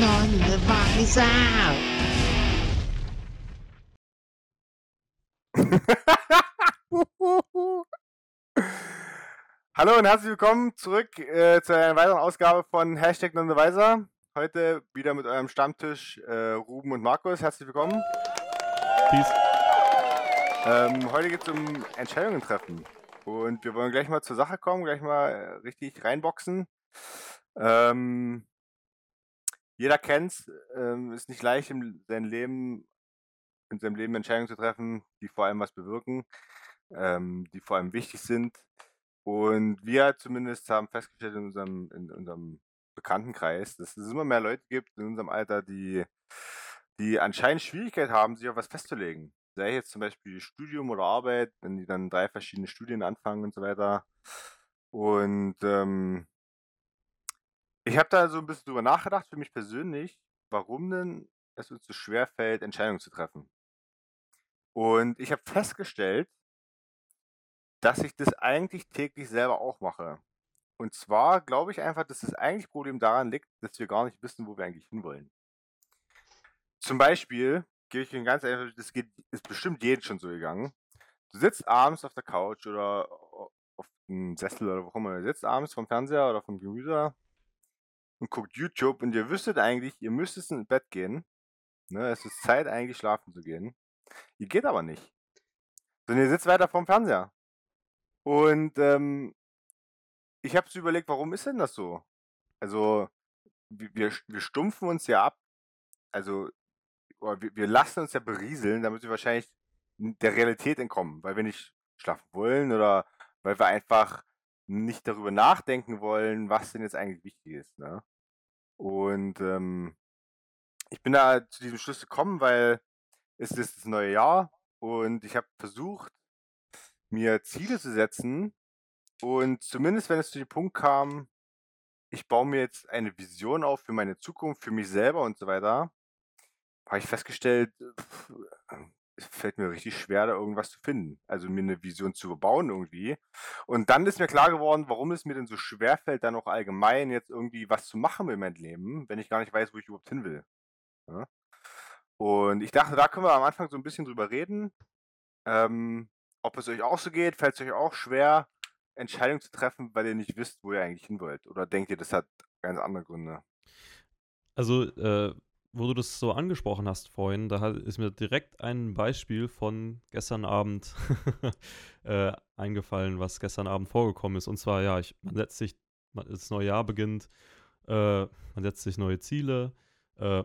Nonne Weiser. Hallo und herzlich willkommen zurück äh, zu einer weiteren Ausgabe von Hashtag Nonneweise. Heute wieder mit eurem Stammtisch äh, Ruben und Markus. Herzlich willkommen. Peace. Ähm, heute geht es um Entscheidungen treffen. Und wir wollen gleich mal zur Sache kommen, gleich mal äh, richtig reinboxen. Ähm, jeder kennt ähm, ist nicht leicht in seinem Leben, in seinem Leben Entscheidungen zu treffen, die vor allem was bewirken, ähm, die vor allem wichtig sind. Und wir zumindest haben festgestellt in unserem, in unserem Bekanntenkreis, dass es immer mehr Leute gibt in unserem Alter, die, die anscheinend Schwierigkeit haben, sich auf was festzulegen. Sei jetzt zum Beispiel Studium oder Arbeit, wenn die dann drei verschiedene Studien anfangen und so weiter. Und ähm, ich habe da so ein bisschen drüber nachgedacht für mich persönlich, warum denn es uns so schwer fällt, Entscheidungen zu treffen. Und ich habe festgestellt, dass ich das eigentlich täglich selber auch mache. Und zwar glaube ich einfach, dass das eigentliche Problem daran liegt, dass wir gar nicht wissen, wo wir eigentlich hinwollen. Zum Beispiel, gebe ich Ihnen ganz einfach, das geht, ist bestimmt jedem schon so gegangen. Du sitzt abends auf der Couch oder auf dem Sessel oder wo auch immer du sitzt abends vom Fernseher oder vom Gemüse und guckt YouTube und ihr wüsstet eigentlich, ihr müsstet ins Bett gehen. Ne, es ist Zeit, eigentlich schlafen zu gehen. Ihr geht aber nicht. Sondern ihr sitzt weiter vorm Fernseher. Und ähm, ich habe so überlegt, warum ist denn das so? Also, wir, wir stumpfen uns ja ab. Also, wir, wir lassen uns ja berieseln, damit wir wahrscheinlich der Realität entkommen, weil wir nicht schlafen wollen oder weil wir einfach nicht darüber nachdenken wollen, was denn jetzt eigentlich wichtig ist. Ne? Und ähm, ich bin da zu diesem Schluss gekommen, weil es ist das neue Jahr und ich habe versucht, mir Ziele zu setzen. Und zumindest wenn es zu dem Punkt kam, ich baue mir jetzt eine Vision auf für meine Zukunft, für mich selber und so weiter, habe ich festgestellt, fällt mir richtig schwer, da irgendwas zu finden. Also mir eine Vision zu bauen irgendwie. Und dann ist mir klar geworden, warum es mir denn so schwer fällt, dann auch allgemein jetzt irgendwie was zu machen mit meinem Leben, wenn ich gar nicht weiß, wo ich überhaupt hin will. Ja? Und ich dachte, da können wir am Anfang so ein bisschen drüber reden. Ähm, ob es euch auch so geht, fällt es euch auch schwer, Entscheidungen zu treffen, weil ihr nicht wisst, wo ihr eigentlich hin wollt? Oder denkt ihr, das hat ganz andere Gründe? Also, äh, wo du das so angesprochen hast vorhin, da ist mir direkt ein Beispiel von gestern Abend äh, eingefallen, was gestern Abend vorgekommen ist. Und zwar, ja, ich, man setzt sich, man, das neue Jahr beginnt, äh, man setzt sich neue Ziele. Äh,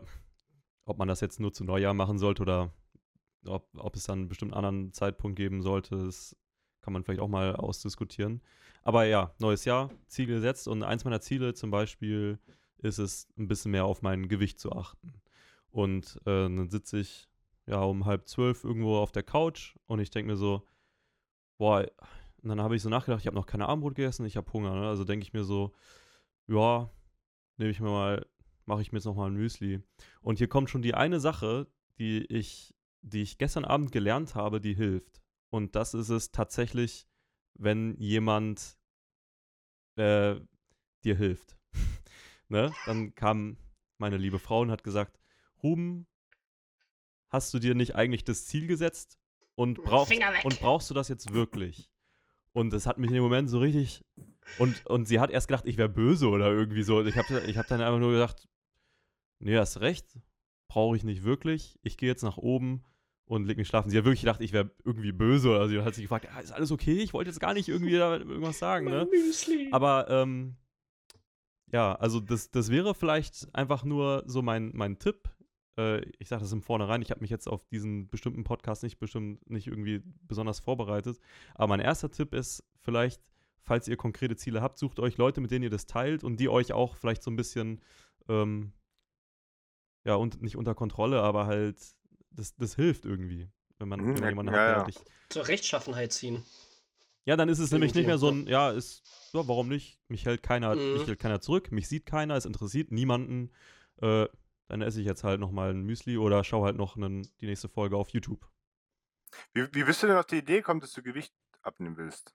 ob man das jetzt nur zu Neujahr machen sollte oder ob, ob es dann einen bestimmten anderen Zeitpunkt geben sollte, das kann man vielleicht auch mal ausdiskutieren. Aber ja, neues Jahr, Ziel gesetzt und eins meiner Ziele zum Beispiel ist es, ein bisschen mehr auf mein Gewicht zu achten. Und äh, dann sitze ich ja um halb zwölf irgendwo auf der Couch und ich denke mir so, boah, und dann habe ich so nachgedacht, ich habe noch keine Abendbrot gegessen, ich habe Hunger. Ne? Also denke ich mir so, ja, nehme ich mir mal, mache ich mir jetzt noch mal ein Müsli. Und hier kommt schon die eine Sache, die ich, die ich gestern Abend gelernt habe, die hilft. Und das ist es tatsächlich, wenn jemand äh, dir hilft. Ne? Dann kam meine liebe Frau und hat gesagt, Ruben, hast du dir nicht eigentlich das Ziel gesetzt und, brauchst, und brauchst du das jetzt wirklich? Und das hat mich in dem Moment so richtig. Und, und sie hat erst gedacht, ich wäre böse oder irgendwie so. Ich habe ich hab dann einfach nur gedacht, nee, hast recht, brauche ich nicht wirklich. Ich gehe jetzt nach oben und leg mich schlafen. Sie hat wirklich gedacht, ich wäre irgendwie böse oder sie hat sich gefragt, ja, ist alles okay? Ich wollte jetzt gar nicht irgendwie irgendwas sagen, ne? Aber ähm, ja, also das, das wäre vielleicht einfach nur so mein, mein Tipp. Äh, ich sage das im Vornherein, ich habe mich jetzt auf diesen bestimmten Podcast nicht bestimmt nicht irgendwie besonders vorbereitet. Aber mein erster Tipp ist vielleicht, falls ihr konkrete Ziele habt, sucht euch Leute, mit denen ihr das teilt und die euch auch vielleicht so ein bisschen ähm, ja, und nicht unter Kontrolle, aber halt das, das hilft irgendwie, wenn man, mhm, wenn man jemanden ja, hat, der ja. dich. Zur Rechtschaffenheit ziehen. Ja, dann ist es nämlich nicht mehr so ein, ja, ist, ja, warum nicht? Mich hält keiner, mhm. mich hält keiner zurück, mich sieht keiner, es interessiert niemanden. Äh, dann esse ich jetzt halt nochmal ein Müsli oder schaue halt noch einen, die nächste Folge auf YouTube. Wie, wie bist du denn auf die Idee gekommen, dass du Gewicht abnehmen willst?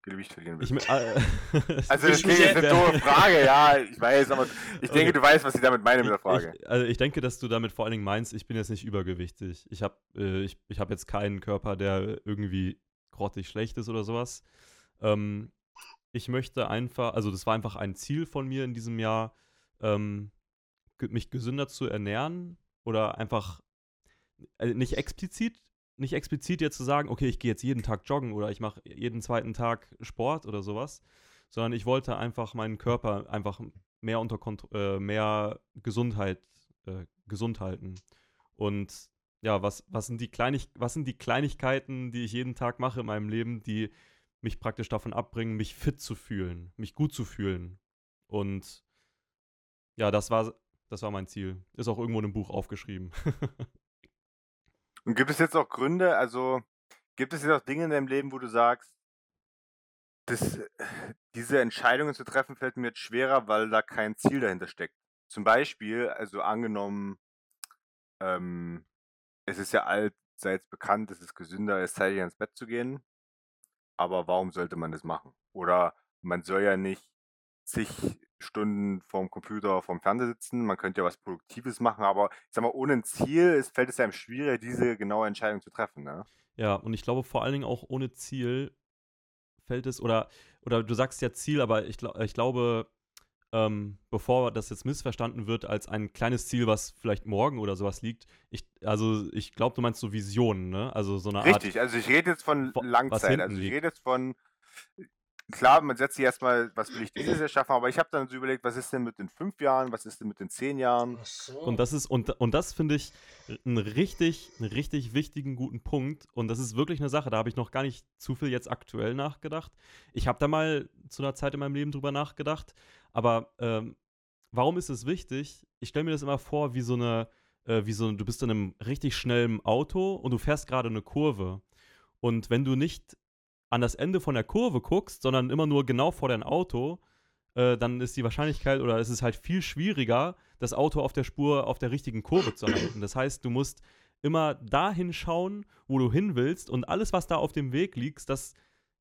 Gewicht verlieren Ich, willst. mö- äh, Also das ich- klingt jetzt eine ich- doofe Frage, ja, ich weiß, aber ich denke, Okay. du weißt, was ich damit meine mit der Frage. Ich, also ich denke, dass du damit vor allen Dingen meinst, ich bin jetzt nicht übergewichtig. Ich habe äh, ich, ich hab jetzt keinen Körper, der irgendwie grottig schlecht ist oder sowas. Ähm, ich möchte einfach, also das war einfach ein Ziel von mir in diesem Jahr, ähm, mich gesünder zu ernähren oder einfach äh, nicht explizit, nicht explizit jetzt zu sagen, okay, ich gehe jetzt jeden Tag joggen oder ich mache jeden zweiten Tag Sport oder sowas, sondern ich wollte einfach meinen Körper einfach mehr unter Kont äh, mehr Gesundheit äh, gesund halten. Und ja, was, was, sind die Kleinig was sind die Kleinigkeiten, die ich jeden Tag mache in meinem Leben, die mich praktisch davon abbringen, mich fit zu fühlen, mich gut zu fühlen. Und ja, das war, das war mein Ziel. Ist auch irgendwo in einem Buch aufgeschrieben. Und gibt es jetzt auch Gründe, also gibt es jetzt auch Dinge in deinem Leben, wo du sagst, das, diese Entscheidungen zu treffen fällt mir jetzt schwerer, weil da kein Ziel dahinter steckt. Zum Beispiel, also angenommen, ähm, es ist ja allseits bekannt, es ist gesünder, es zeitig ins Bett zu gehen. Aber warum sollte man das machen? Oder man soll ja nicht zig Stunden vorm Computer, vorm Fernseher sitzen. Man könnte ja was Produktives machen, aber ich sag mal, ohne ein Ziel ist, fällt es einem schwierig, diese genaue Entscheidung zu treffen. Ne? Ja, und ich glaube vor allen Dingen auch ohne Ziel fällt es, oder, oder du sagst ja Ziel, aber ich, ich glaube, ähm, bevor das jetzt missverstanden wird als ein kleines Ziel, was vielleicht morgen oder sowas liegt, ich, also ich glaube, du meinst so Visionen, ne? Also so eine Art. Richtig, also ich rede jetzt von Langzeit. Also ich rede jetzt von, klar, man setzt sich erstmal, was will ich dieses Jahr schaffen, aber ich habe dann so überlegt, was ist denn mit den fünf Jahren, was ist denn mit den zehn Jahren? So. Und das ist, und, und das finde ich einen richtig, einen richtig wichtigen, guten Punkt. Und das ist wirklich eine Sache, da habe ich noch gar nicht zu viel jetzt aktuell nachgedacht. Ich habe da mal zu einer Zeit in meinem Leben drüber nachgedacht. Aber ähm, warum ist es wichtig? Ich stelle mir das immer vor, wie so eine, äh, wie so, du bist in einem richtig schnellen Auto und du fährst gerade eine Kurve. Und wenn du nicht an das Ende von der Kurve guckst, sondern immer nur genau vor dein Auto, äh, dann ist die Wahrscheinlichkeit oder es ist halt viel schwieriger, das Auto auf der Spur auf der richtigen Kurve zu halten. Das heißt, du musst immer dahin schauen, wo du hin willst und alles, was da auf dem Weg liegt, das,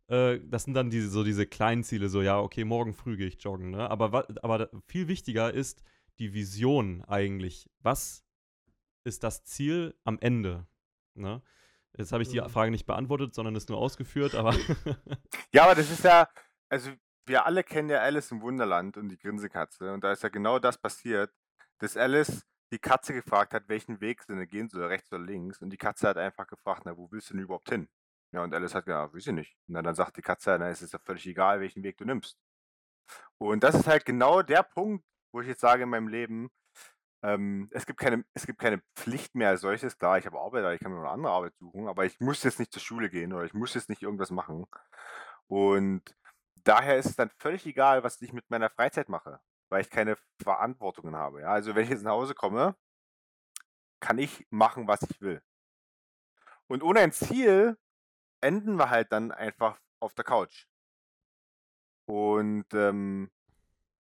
äh, das sind dann diese, so diese kleinen Ziele, so ja, okay, morgen früh gehe ich joggen, ne? Aber, aber viel wichtiger ist die Vision eigentlich. Was ist das Ziel am Ende? Ne? Jetzt habe ich die Mhm. Frage nicht beantwortet, sondern es nur ausgeführt, aber Ja, aber das ist ja, also wir alle kennen ja Alice im Wunderland und die Grinsekatze und da ist ja genau das passiert, dass Alice die Katze gefragt hat, welchen Weg sie denn gehen soll, rechts oder links und die Katze hat einfach gefragt, na, wo willst du denn überhaupt hin? Ja, und Alice hat gesagt, ja, weiß ich nicht. Und dann sagt die Katze, na, es ist ja völlig egal, welchen Weg du nimmst. Und das ist halt genau der Punkt, wo ich jetzt sage in meinem Leben, ähm, es, gibt keine, es gibt keine Pflicht mehr als solches. Klar, ich habe Arbeit, ich kann mir eine andere Arbeit suchen, aber ich muss jetzt nicht zur Schule gehen oder ich muss jetzt nicht irgendwas machen. Und daher ist es dann völlig egal, was ich mit meiner Freizeit mache, weil ich keine Verantwortungen habe. Ja? Also wenn ich jetzt nach Hause komme, kann ich machen, was ich will. Und ohne ein Ziel enden wir halt dann einfach auf der Couch. Und ähm,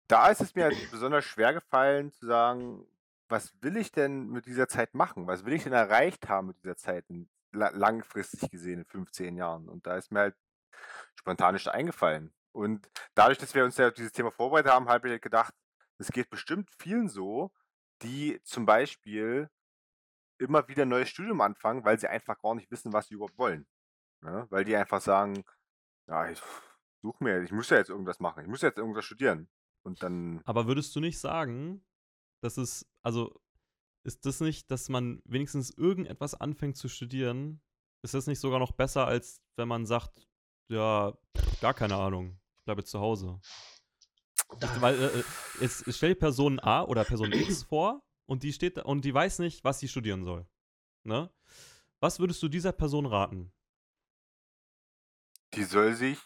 da ist es mir halt besonders schwer gefallen zu sagen, was will ich denn mit dieser Zeit machen? Was will ich denn erreicht haben mit dieser Zeit, langfristig gesehen in 15 Jahren? Und da ist mir halt spontan nicht eingefallen. Und dadurch, dass wir uns ja auf dieses Thema vorbereitet haben, habe ich halt gedacht, es geht bestimmt vielen so, die zum Beispiel immer wieder ein neues Studium anfangen, weil sie einfach gar nicht wissen, was sie überhaupt wollen. Ja? Weil die einfach sagen, ja, ich suche mir, ich muss ja jetzt irgendwas machen, ich muss jetzt irgendwas studieren. Und dann, Aber würdest du nicht sagen, dass es, also ist das nicht, dass man wenigstens irgendetwas anfängt zu studieren? Ist das nicht sogar noch besser, als wenn man sagt, ja, gar keine Ahnung, ich bleibe zu Hause? Ich, weil, äh, äh, jetzt stell dir Person A oder Person X vor und die steht da und die weiß nicht, was sie studieren soll. Ne? Was würdest du dieser Person raten? die soll sich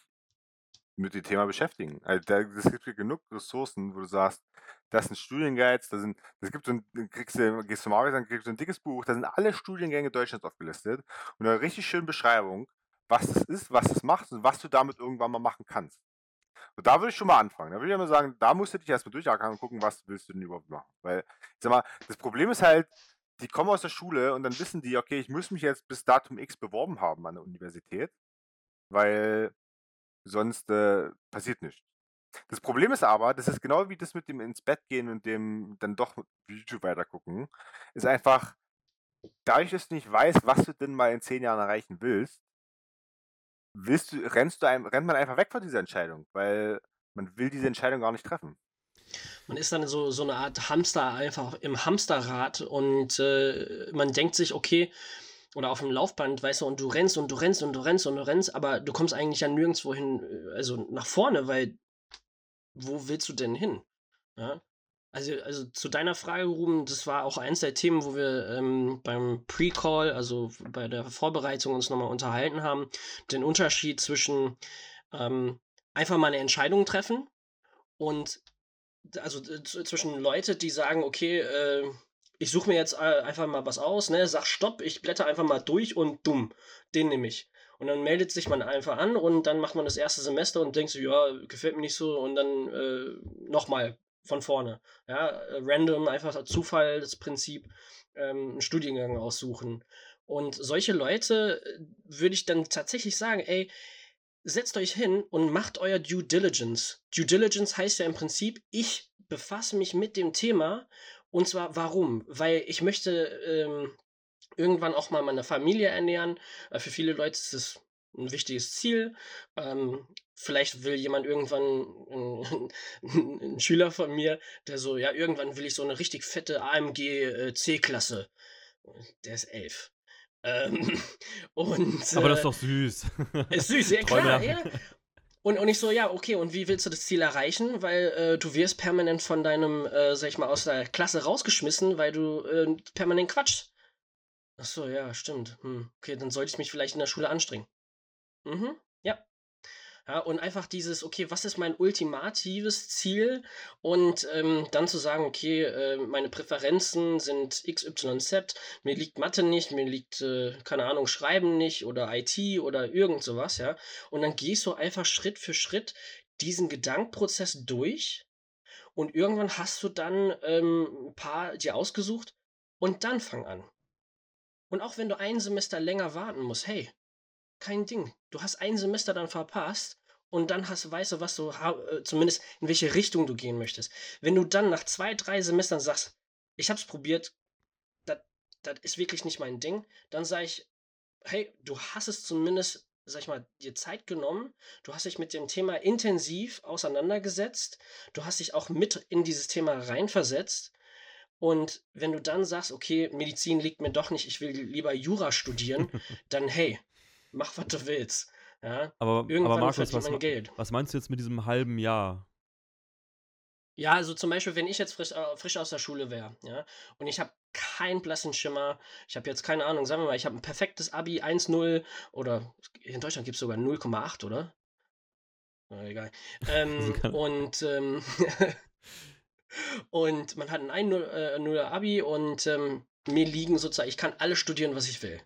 mit dem Thema beschäftigen. Also da, es gibt genug Ressourcen, wo du sagst, das sind Studienguides, da sind, es gibt so ein, kriegst du, gehst zum Arbeitsamt, kriegst du ein dickes Buch, da sind alle Studiengänge Deutschlands aufgelistet und eine richtig schöne Beschreibung, was das ist, was das macht und was du damit irgendwann mal machen kannst. Und da würde ich schon mal anfangen. Da würde ich immer sagen, da musst du dich erstmal durchackern und gucken, was willst du denn überhaupt machen. Weil, ich sag mal, das Problem ist halt, die kommen aus der Schule und dann wissen die, okay, ich muss mich jetzt bis Datum X beworben haben an der Universität, weil sonst äh, passiert nichts. Das Problem ist aber, das ist genau wie das mit dem ins Bett gehen und dem dann doch YouTube weitergucken, ist einfach, dadurch, dass du nicht weißt, was du denn mal in zehn Jahren erreichen willst, willst du, rennst du einem, rennt man einfach weg von dieser Entscheidung, weil man will diese Entscheidung gar nicht treffen. Man ist dann so, so eine Art Hamster einfach im Hamsterrad und äh, man denkt sich, okay, oder auf dem Laufband, weißt du, und du rennst und du rennst und du rennst und du rennst, aber du kommst eigentlich ja nirgendwo hin, äh, also nach vorne, weil wo willst du denn hin? Ja? Also, also zu deiner Frage, Ruben, das war auch eins der Themen, wo wir ähm, beim Pre-Call, also bei der Vorbereitung uns nochmal unterhalten haben, den Unterschied zwischen ähm, einfach mal eine Entscheidung treffen und also zwischen Leute, die sagen, okay, äh, ich suche mir jetzt äh, einfach mal was aus, ne, sag Stopp, ich blätter einfach mal durch und dumm, den nehme ich. Und dann meldet sich man einfach an und dann macht man das erste Semester und denkt so, ja, gefällt mir nicht so und dann äh, nochmal von vorne. Ja, random, einfach Zufall, das Prinzip, ähm, einen Studiengang aussuchen. Und solche Leute äh, würde ich dann tatsächlich sagen, ey, setzt euch hin und macht euer Due Diligence. Due Diligence heißt ja im Prinzip, ich befasse mich mit dem Thema und zwar warum? Weil ich möchte ähm, irgendwann auch mal meine Familie ernähren. Äh, für viele Leute ist es ein wichtiges Ziel. Ähm, vielleicht will jemand irgendwann, ein, ein, Schüler von mir, der so, ja, irgendwann will ich so eine richtig fette AMG äh, C-Klasse. Der ist elf. Ähm, und, Aber das ist äh, doch süß. Ist süß, ja klar, ja. Und, und ich so, ja, okay, und wie willst du das Ziel erreichen? Weil äh, du wirst permanent von deinem, äh, sag ich mal, aus der Klasse rausgeschmissen, weil du äh, permanent quatschst. Ach so, ja, stimmt. Hm. Okay, dann sollte ich mich vielleicht in der Schule anstrengen. Mhm, ja. Ja, und einfach dieses, okay, was ist mein ultimatives Ziel? Und ähm, dann zu sagen, okay, äh, meine Präferenzen sind XYZ, mir liegt Mathe nicht, mir liegt, äh, keine Ahnung, Schreiben nicht oder IT oder irgend sowas, ja. Und dann gehst du einfach Schritt für Schritt diesen Gedankenprozess durch und irgendwann hast du dann ähm, ein paar dir ausgesucht und dann fang an. Und auch wenn du ein Semester länger warten musst, hey, kein Ding. Du hast ein Semester dann verpasst und dann hast, weißt du, was du, äh, zumindest in welche Richtung du gehen möchtest. Wenn du dann nach zwei, drei Semestern sagst, ich hab's probiert, das ist wirklich nicht mein Ding, dann sage ich, hey, du hast es zumindest, sag ich mal, dir Zeit genommen, du hast dich mit dem Thema intensiv auseinandergesetzt, du hast dich auch mit in dieses Thema reinversetzt und wenn du dann sagst, okay, Medizin liegt mir doch nicht, ich will lieber Jura studieren, dann hey, mach was du willst. Ja? Aber, Irgendwann aber Markus, was, Geld. was meinst du jetzt mit diesem halben Jahr? Ja, also zum Beispiel, wenn ich jetzt frisch, äh, frisch aus der Schule wäre, ja, und ich habe keinen blassen Schimmer, ich habe jetzt keine Ahnung, sagen wir mal, ich habe ein perfektes Abi 1,0 oder in Deutschland gibt es sogar 0,8, oder? Na, egal. Ähm, und ähm, und man hat ein 1,0 äh, Abi und ähm, mir liegen sozusagen, ich kann alles studieren, was ich will.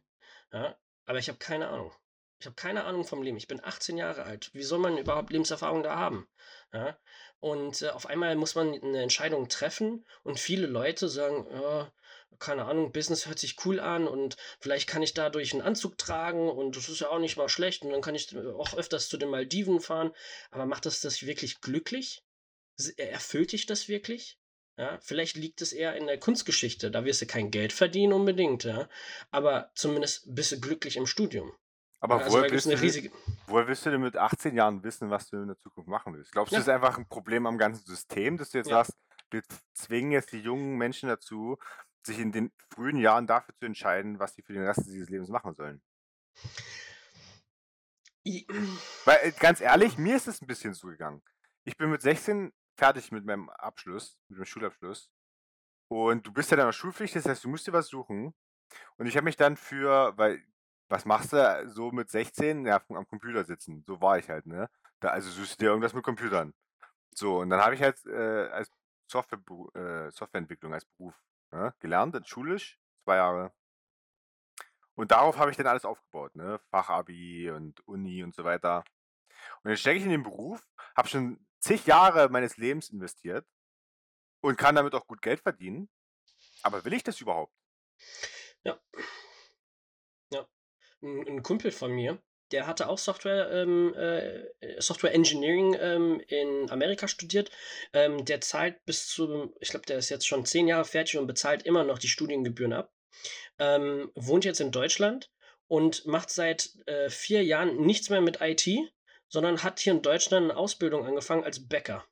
Ja? Aber ich habe keine Ahnung. Ich habe keine Ahnung vom Leben. Ich bin 18 Jahre alt. Wie soll man überhaupt Lebenserfahrung da haben? Ja? Und äh, auf einmal muss man eine Entscheidung treffen und viele Leute sagen, äh, keine Ahnung, Business hört sich cool an und vielleicht kann ich dadurch einen Anzug tragen und das ist ja auch nicht mal schlecht und dann kann ich auch öfters zu den Maldiven fahren. Aber macht das das wirklich glücklich? Erfüllt dich das wirklich? Ja, vielleicht liegt es eher in der Kunstgeschichte. Da wirst du kein Geld verdienen unbedingt, ja. Aber zumindest bist du glücklich im Studium. Aber also woher, willst du, riesige... woher willst du denn mit 18 Jahren wissen, was du in der Zukunft machen willst? Glaubst du, ja. das ist einfach ein Problem am ganzen System, dass du jetzt ja. sagst, wir zwingen jetzt die jungen Menschen dazu, sich in den frühen Jahren dafür zu entscheiden, was sie für den Rest dieses Lebens machen sollen? Weil, äh, ganz ehrlich, mir ist es ein bisschen so gegangen. Ich bin mit 16 fertig mit meinem Abschluss, mit dem Schulabschluss. Und du bist ja dann noch Schulpflicht, das heißt, du musst dir was suchen. Und ich habe mich dann für, weil, was machst du so mit 16? Ja, am Computer sitzen. So war ich halt, ne? Da, also suchst du dir irgendwas mit Computern. So, und dann habe ich halt äh, als Software, äh, Softwareentwicklung als Beruf ne? gelernt, schulisch, zwei Jahre. Und darauf habe ich dann alles aufgebaut, ne? Fachabi und Uni und so weiter. Und jetzt stecke ich in den Beruf, habe schon zig Jahre meines Lebens investiert und kann damit auch gut Geld verdienen. Aber will ich das überhaupt? Ja. Ja. Ein, ein Kumpel von mir, der hatte auch Software, ähm, äh, Software Engineering ähm, in Amerika studiert. Ähm, der zahlt bis zu, ich glaube, der ist jetzt schon zehn Jahre fertig und bezahlt immer noch die Studiengebühren ab. Ähm, wohnt jetzt in Deutschland und macht seit äh, vier Jahren nichts mehr mit IT, sondern hat hier in Deutschland eine Ausbildung angefangen als Bäcker.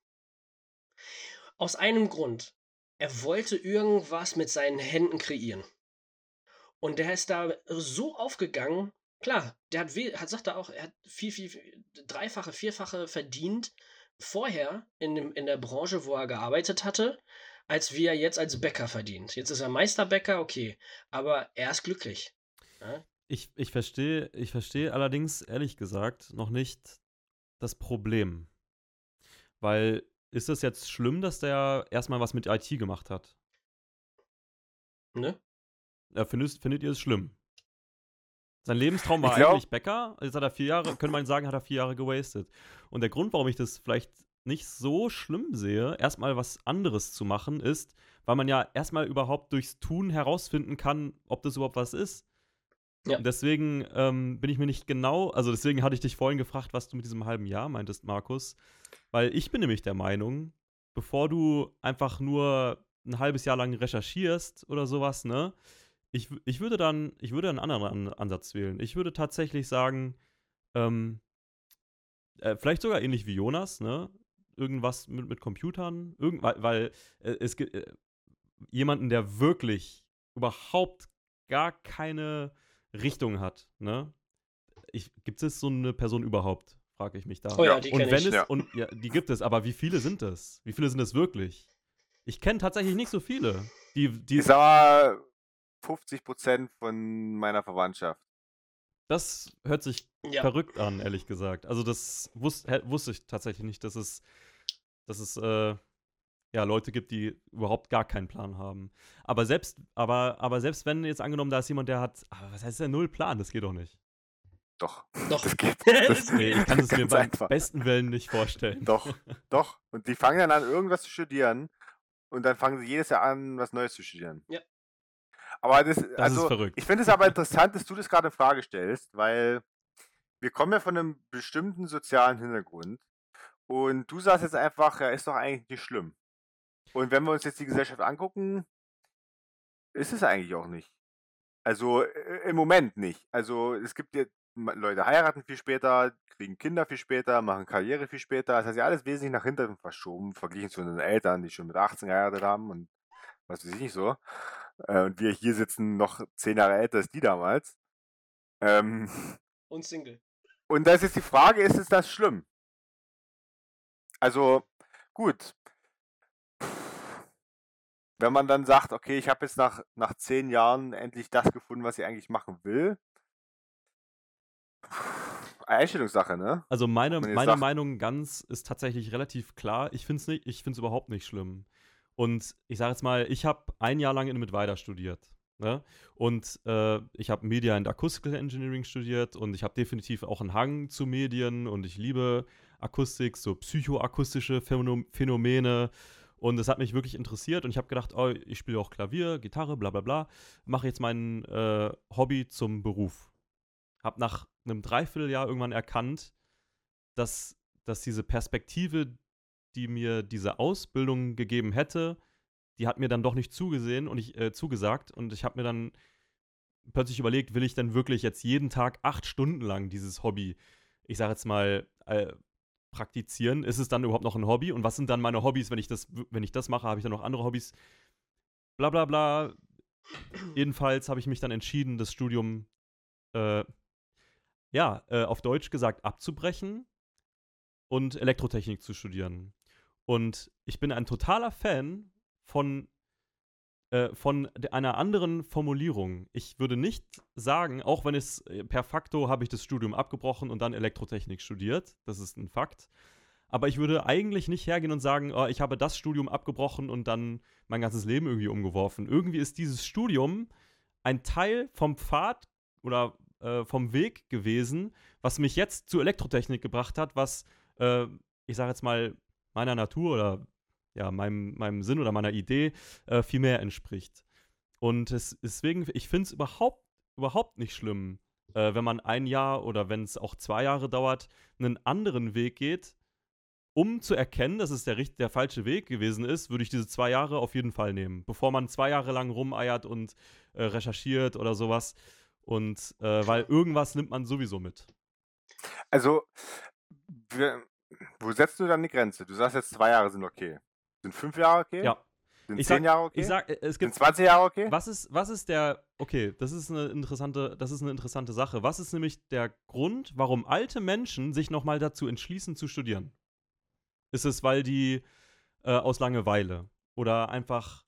Aus einem Grund. Er wollte irgendwas mit seinen Händen kreieren. Und der ist da so aufgegangen. Klar, der hat, hat sagt er auch, er hat viel, viel, dreifache, vierfache verdient vorher in, dem, in der Branche, wo er gearbeitet hatte, als wie er jetzt als Bäcker verdient. Jetzt ist er Meisterbäcker, okay, aber er ist glücklich. Ja? Ich, ich verstehe ich versteh allerdings ehrlich gesagt noch nicht das Problem. Weil ist es jetzt schlimm, dass der erstmal was mit IT gemacht hat? Ne? Ja, findet, findet ihr es schlimm? Sein Lebenstraum war glaub, eigentlich Bäcker. Jetzt hat er vier Jahre, könnte man sagen, hat er vier Jahre gewastet. Und der Grund, warum ich das vielleicht nicht so schlimm sehe, erstmal was anderes zu machen, ist, weil man ja erstmal überhaupt durchs Tun herausfinden kann, ob das überhaupt was ist. Ja. deswegen ähm, bin ich mir nicht genau, also deswegen hatte ich dich vorhin gefragt, was du mit diesem halben Jahr meintest, Markus. Weil ich bin nämlich der Meinung, bevor du einfach nur ein halbes Jahr lang recherchierst oder sowas, ne, ich, ich würde dann, ich würde einen anderen Ansatz wählen. Ich würde tatsächlich sagen, ähm, äh, vielleicht sogar ähnlich wie Jonas, ne? Irgendwas mit, mit Computern, irgend, weil, weil äh, es gibt äh, jemanden, der wirklich überhaupt gar keine Richtung hat, ne? Gibt es so eine Person überhaupt? Frage ich mich da. Oh ja, die und wenn ich. es, ja. und ja, die gibt es, aber wie viele sind es? Wie viele sind es wirklich? Ich kenne tatsächlich nicht so viele. Die, die ich sag mal, 50 Prozent von meiner Verwandtschaft. Das hört sich ja. verrückt an, ehrlich gesagt. Also das wus wusste ich tatsächlich nicht, dass es, dass es äh, ja, Leute gibt, die überhaupt gar keinen Plan haben. Aber selbst, aber, aber selbst wenn jetzt angenommen, da ist jemand, der hat, aber was heißt der null Plan? Das geht doch nicht. Doch. Doch. Das geht. Das nee, ich kann es mir beim einfach. besten Willen nicht vorstellen. Doch, doch. Und die fangen dann an, irgendwas zu studieren und dann fangen sie jedes Jahr an, was Neues zu studieren. Ja. Aber das, das also, ist verrückt. ich finde es aber interessant, dass du das gerade in Frage stellst, weil wir kommen ja von einem bestimmten sozialen Hintergrund und du sagst jetzt einfach, ja, ist doch eigentlich nicht schlimm. Und wenn wir uns jetzt die Gesellschaft angucken, ist es eigentlich auch nicht. Also äh, im Moment nicht. Also es gibt ja Leute heiraten viel später, kriegen Kinder viel später, machen Karriere viel später. Das heißt ja alles wesentlich nach hinten verschoben, verglichen zu unseren Eltern, die schon mit 18 geheiratet haben und was weiß ich nicht so. Äh, und wir hier sitzen noch zehn Jahre älter als die damals. Ähm, und Single. Und da ist jetzt die Frage, ist es das schlimm? Also, gut. Wenn man dann sagt, okay, ich habe jetzt nach, nach zehn Jahren endlich das gefunden, was ich eigentlich machen will. Einstellungssache, ne? Also meine, meine sagt, Meinung ganz ist tatsächlich relativ klar. Ich finde es nicht, ich finde es überhaupt nicht schlimm. Und ich sage jetzt mal, ich habe ein Jahr lang in Mittweida studiert. Ne? Und äh, ich habe Media and Acoustical Engineering studiert und ich habe definitiv auch einen Hang zu Medien und ich liebe Akustik, so psychoakustische Phänomene. Und es hat mich wirklich interessiert und ich habe gedacht, oh, ich spiele auch Klavier, Gitarre, bla bla bla. Mache jetzt mein äh, Hobby zum Beruf. Hab nach einem Dreivierteljahr irgendwann erkannt, dass, dass diese Perspektive, die mir diese Ausbildung gegeben hätte, die hat mir dann doch nicht zugesehen und ich äh, zugesagt und ich habe mir dann plötzlich überlegt, will ich denn wirklich jetzt jeden Tag acht Stunden lang dieses Hobby, ich sage jetzt mal, äh, praktizieren? Ist es dann überhaupt noch ein Hobby? Und was sind dann meine Hobbys, wenn ich das, wenn ich das mache? Habe ich dann noch andere Hobbys? Bla bla bla. Jedenfalls habe ich mich dann entschieden, das Studium, äh, ja, äh, auf Deutsch gesagt, abzubrechen und Elektrotechnik zu studieren. Und ich bin ein totaler Fan von, äh, von einer anderen Formulierung. Ich würde nicht sagen, auch wenn es äh, per facto habe ich das Studium abgebrochen und dann Elektrotechnik studiert, das ist ein Fakt. Aber ich würde eigentlich nicht hergehen und sagen, oh, ich habe das Studium abgebrochen und dann mein ganzes Leben irgendwie umgeworfen. Irgendwie ist dieses Studium ein Teil vom Pfad oder äh, vom Weg gewesen, was mich jetzt zu Elektrotechnik gebracht hat, was, äh, ich sage jetzt mal, meiner Natur oder ja, meinem, meinem Sinn oder meiner Idee äh, viel mehr entspricht. Und es, deswegen, ich finde es überhaupt, überhaupt nicht schlimm, äh, wenn man ein Jahr oder wenn es auch zwei Jahre dauert, einen anderen Weg geht, um zu erkennen, dass es der, der falsche Weg gewesen ist, würde ich diese zwei Jahre auf jeden Fall nehmen. Bevor man zwei Jahre lang rumeiert und äh, recherchiert oder sowas. Und äh, weil irgendwas nimmt man sowieso mit. Also, wo setzt du dann die Grenze? Du sagst jetzt zwei Jahre sind okay. Sind fünf Jahre okay? Ja. Sind Ich zehn sag- Jahre okay? Ich sag, äh, es gibt sind 20 Jahre okay? Was ist, was ist der, okay, das ist eine interessante, das ist eine interessante Sache. Was ist nämlich der Grund, warum alte Menschen sich nochmal dazu entschließen zu studieren? Ist es, weil die äh, aus Langeweile oder einfach,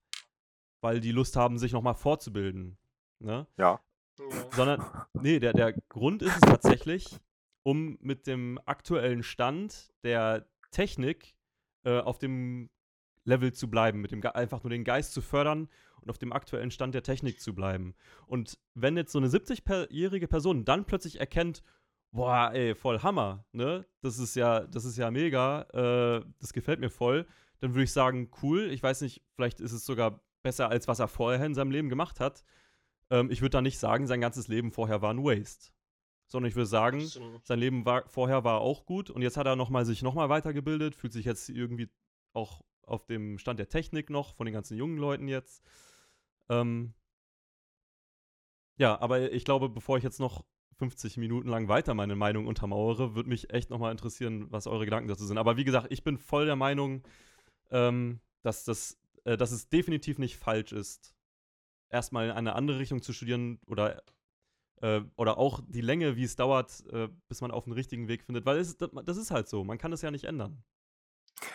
weil die Lust haben, sich nochmal fortzubilden? Ne? Ja. Ja. Sondern, nee, der, der Grund ist es tatsächlich, um mit dem aktuellen Stand der Technik äh, auf dem Level zu bleiben, mit dem Ge einfach nur den Geist zu fördern und auf dem aktuellen Stand der Technik zu bleiben. Und wenn jetzt so eine 70-jährige Person dann plötzlich erkennt, boah, ey, voll Hammer, ne? Das ist ja, das ist ja mega, äh, das gefällt mir voll, dann würde ich sagen, cool, ich weiß nicht, vielleicht ist es sogar besser, als was er vorher in seinem Leben gemacht hat. Ähm, ich würde da nicht sagen, sein ganzes Leben vorher war ein Waste. Sondern ich würde sagen, sein Leben war, vorher war auch gut und jetzt hat er noch mal, sich nochmal weitergebildet, fühlt sich jetzt irgendwie auch auf dem Stand der Technik noch, von den ganzen jungen Leuten jetzt. Ähm, ja, aber ich glaube, bevor ich jetzt noch 50 Minuten lang weiter meine Meinung untermauere, würde mich echt nochmal interessieren, was eure Gedanken dazu sind. Aber wie gesagt, ich bin voll der Meinung, ähm, dass, das, äh, dass es definitiv nicht falsch ist, erstmal in eine andere Richtung zu studieren oder äh, oder auch die Länge, wie es dauert, äh, bis man auf den richtigen Weg findet, weil es, das, ist halt so, man kann es ja nicht ändern.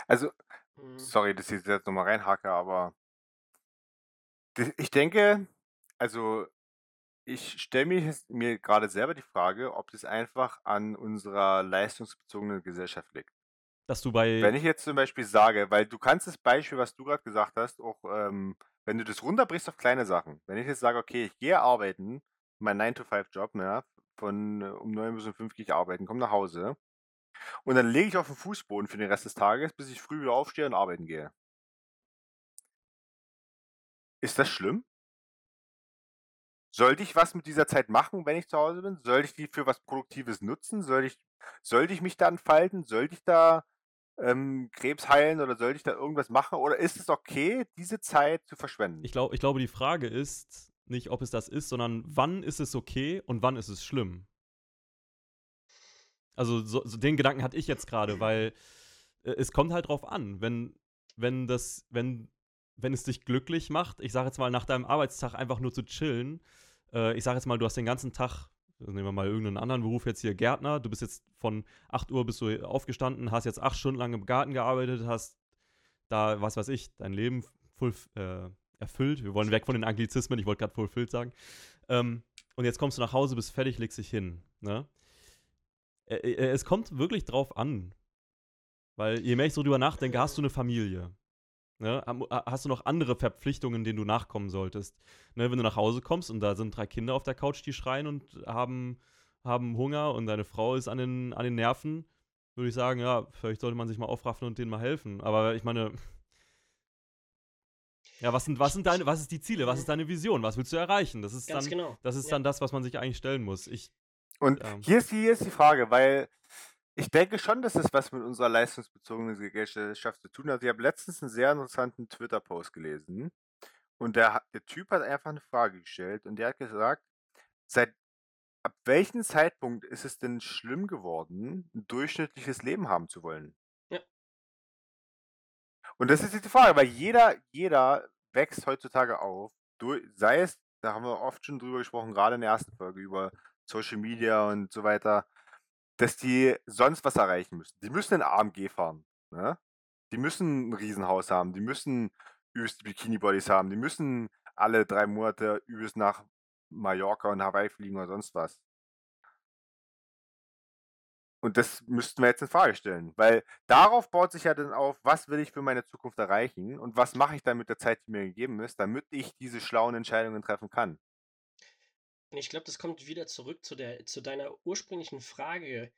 Also, Mhm. sorry, dass ich jetzt nochmal reinhake, aber d- ich denke, also ich stelle mir, jetzt- mir gerade selber die Frage, ob das einfach an unserer leistungsbezogenen Gesellschaft liegt. Dass du bei. Wenn ich jetzt zum Beispiel sage, weil du kannst das Beispiel, was du gerade gesagt hast, auch ähm, wenn du das runterbrichst auf kleine Sachen. Wenn ich jetzt sage, okay, ich gehe arbeiten, mein 9-to-5-Job, ja, von äh, um 9 bis um 5 gehe ich arbeiten, komme nach Hause und dann lege ich auf den Fußboden für den Rest des Tages, bis ich früh wieder aufstehe und arbeiten gehe. Ist das schlimm? Sollte ich was mit dieser Zeit machen, wenn ich zu Hause bin? Sollte ich die für was Produktives nutzen? Sollte ich, sollte ich mich da entfalten? Sollte ich da ähm, Krebs heilen oder sollte ich da irgendwas machen? Oder ist es okay, diese Zeit zu verschwenden? ich, glaub, ich glaube, die Frage ist nicht, ob es das ist, sondern wann ist es okay und wann ist es schlimm. Also so, so den Gedanken hatte ich jetzt gerade, weil äh, es kommt halt drauf an, wenn, wenn das, wenn, wenn es dich glücklich macht, ich sage jetzt mal nach deinem Arbeitstag einfach nur zu chillen, äh, ich sage jetzt mal, du hast den ganzen Tag, nehmen wir mal irgendeinen anderen Beruf jetzt hier, Gärtner, du bist jetzt von 8 Uhr bist du aufgestanden, hast jetzt acht Stunden lang im Garten gearbeitet, hast da, was weiß ich, dein Leben full, äh, erfüllt. Wir wollen weg von den Anglizismen, ich wollte gerade fulfilled sagen. Ähm, und jetzt kommst du nach Hause, bist fertig, legst dich hin. Ne? Äh, äh, es kommt wirklich drauf an. Weil je mehr ich so drüber nachdenke, hast du eine Familie. Ne? Äh, Hast du noch andere Verpflichtungen, denen du nachkommen solltest? Ne? Wenn du nach Hause kommst und da sind drei Kinder auf der Couch, die schreien und haben, haben Hunger und deine Frau ist an den, an den Nerven, würde ich sagen, ja, vielleicht sollte man sich mal aufraffen und denen mal helfen. Aber ich meine, ja, was sind, was sind deine, was ist die Ziele, was ist deine Vision, was willst du erreichen? Das ist Ganz dann, genau. das ist Ja. dann das, was man sich eigentlich stellen muss. Ich, Und Ja. hier, ist die, hier ist die Frage, weil ich denke schon, dass das was mit unserer leistungsbezogenen Gesellschaft zu tun hat. Ich habe letztens einen sehr interessanten Twitter-Post gelesen und der, der Typ hat einfach eine Frage gestellt und der hat gesagt, seit ab welchem Zeitpunkt ist es denn schlimm geworden, ein durchschnittliches Leben haben zu wollen? Ja. Und das ist jetzt die Frage, weil jeder, jeder wächst heutzutage auf, durch, sei es, da haben wir oft schon drüber gesprochen, gerade in der ersten Folge über Social Media und so weiter, dass die sonst was erreichen müssen. Die müssen ein AMG fahren. Ne? Die müssen ein Riesenhaus haben. Die müssen übelst Bikini-Bodies haben. Die müssen alle drei Monate übelst nach Mallorca und Hawaii fliegen oder sonst was. Und das müssten wir jetzt in Frage stellen, weil darauf baut sich ja dann auf, was will ich für meine Zukunft erreichen und was mache ich dann mit der Zeit, die mir gegeben ist, damit ich diese schlauen Entscheidungen treffen kann. Ich glaube, das kommt wieder zurück zu, der, zu deiner ursprünglichen Frage.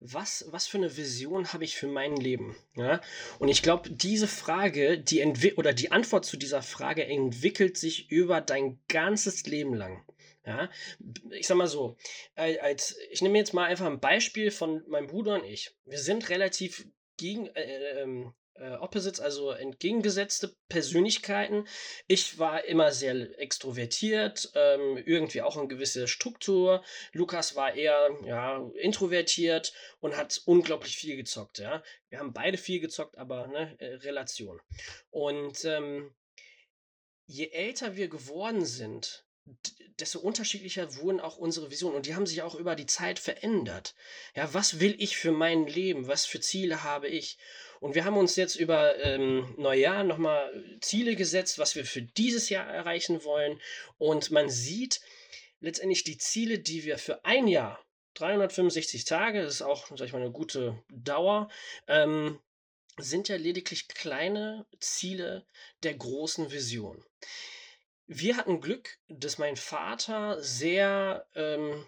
Was, was für eine Vision habe ich für mein Leben? Ja? Und ich glaube, diese Frage, die oder die Antwort zu dieser Frage entwickelt sich über dein ganzes Leben lang. Ja, ich sag mal so, als ich nehme jetzt mal einfach ein Beispiel von meinem Bruder und ich. Wir sind relativ gegen, äh, ähm, äh, Opposites, also entgegengesetzte Persönlichkeiten. Ich war immer sehr extrovertiert, ähm, irgendwie auch eine gewisse Struktur. Lukas war eher ja, introvertiert und hat unglaublich viel gezockt. Ja? Wir haben beide viel gezockt, aber ne, äh, Relation. Und ähm, je älter wir geworden sind, desto unterschiedlicher wurden auch unsere Visionen und die haben sich auch über die Zeit verändert. Ja, was will ich für mein Leben? Was für Ziele habe ich? Und wir haben uns jetzt über ähm, Neujahr nochmal Ziele gesetzt, was wir für dieses Jahr erreichen wollen. Und man sieht letztendlich die Ziele, die wir für ein Jahr, 365 Tage, das ist auch, sag ich mal, eine gute Dauer, ähm, sind ja lediglich kleine Ziele der großen Vision. Wir hatten Glück, dass mein Vater sehr ähm,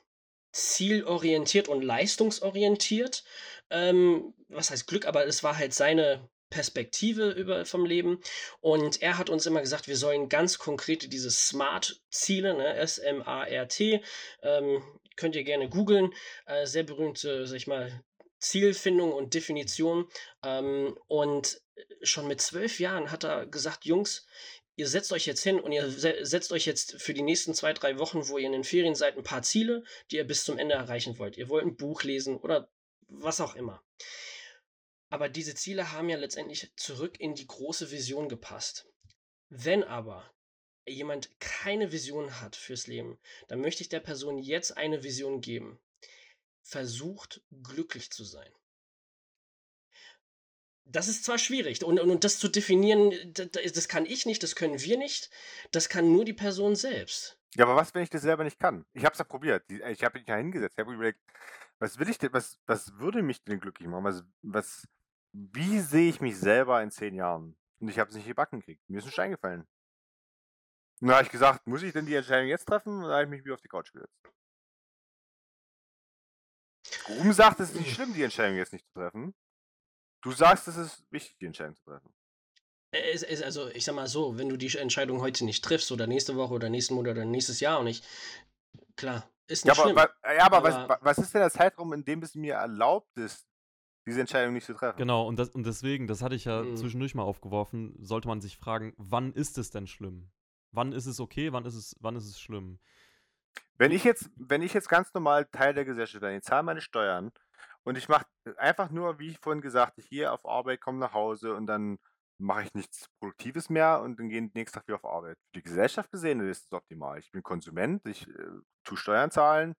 zielorientiert und leistungsorientiert, ähm, was heißt Glück, aber es war halt seine Perspektive über, vom Leben. Und er hat uns immer gesagt, wir sollen ganz konkrete diese Smart-Ziele, ne, S-M-A-R-T, ähm, könnt ihr gerne googeln, äh, sehr berühmte, sag ich mal, Zielfindung und Definition. Ähm, und schon mit zwölf Jahren hat er gesagt, Jungs, ihr setzt euch jetzt hin und ihr setzt euch jetzt für die nächsten zwei, drei Wochen, wo ihr in den Ferien seid, ein paar Ziele, die ihr bis zum Ende erreichen wollt. Ihr wollt ein Buch lesen oder was auch immer. Aber diese Ziele haben ja letztendlich zurück in die große Vision gepasst. Wenn aber jemand keine Vision hat fürs Leben, dann möchte ich der Person jetzt eine Vision geben. Versucht glücklich zu sein das ist zwar schwierig und, und, und das zu definieren, das, das, kann ich nicht, das können wir nicht, das kann nur die Person selbst. Ja, aber was, wenn ich das selber nicht kann? Ich habe es ja probiert. Ich habe mich ja hingesetzt. Ich habe überlegt, was will ich denn, was, was würde mich denn glücklich machen? Was, was, wie sehe ich mich selber in zehn Jahren? Und ich habe es nicht gebacken gekriegt. Mir ist ein Stein gefallen. Und da habe ich gesagt, muss ich denn die Entscheidung jetzt treffen? Und da habe ich mich wieder auf die Couch gesetzt. Ruben sagt, es ist nicht schlimm, die Entscheidung jetzt nicht zu treffen. Du sagst, es ist wichtig, die Entscheidung zu treffen. Es ist also, ich sag mal so, wenn du die Entscheidung heute nicht triffst oder nächste Woche oder nächsten Monat oder nächstes Jahr und nicht, klar, ist nicht ja, schlimm. Aber, ja, aber, aber was, was, ist denn der Zeitraum, in dem es mir erlaubt ist, diese Entscheidung nicht zu treffen? Genau, und, das, und deswegen, das hatte ich ja mhm. zwischendurch mal aufgeworfen, sollte man sich fragen, wann ist es denn schlimm? Wann ist es okay, wann ist es, wann ist es schlimm? Wenn ich jetzt, wenn ich jetzt ganz normal Teil der Gesellschaft bin, ich zahle meine Steuern und ich mache einfach nur, wie ich vorhin gesagt habe, hier auf Arbeit, komme nach Hause und dann mache ich nichts Produktives mehr und dann gehen nächsten Tag wieder auf Arbeit. Für die Gesellschaft gesehen ist es optimal. Ich bin Konsument, ich äh, tue Steuern zahlen.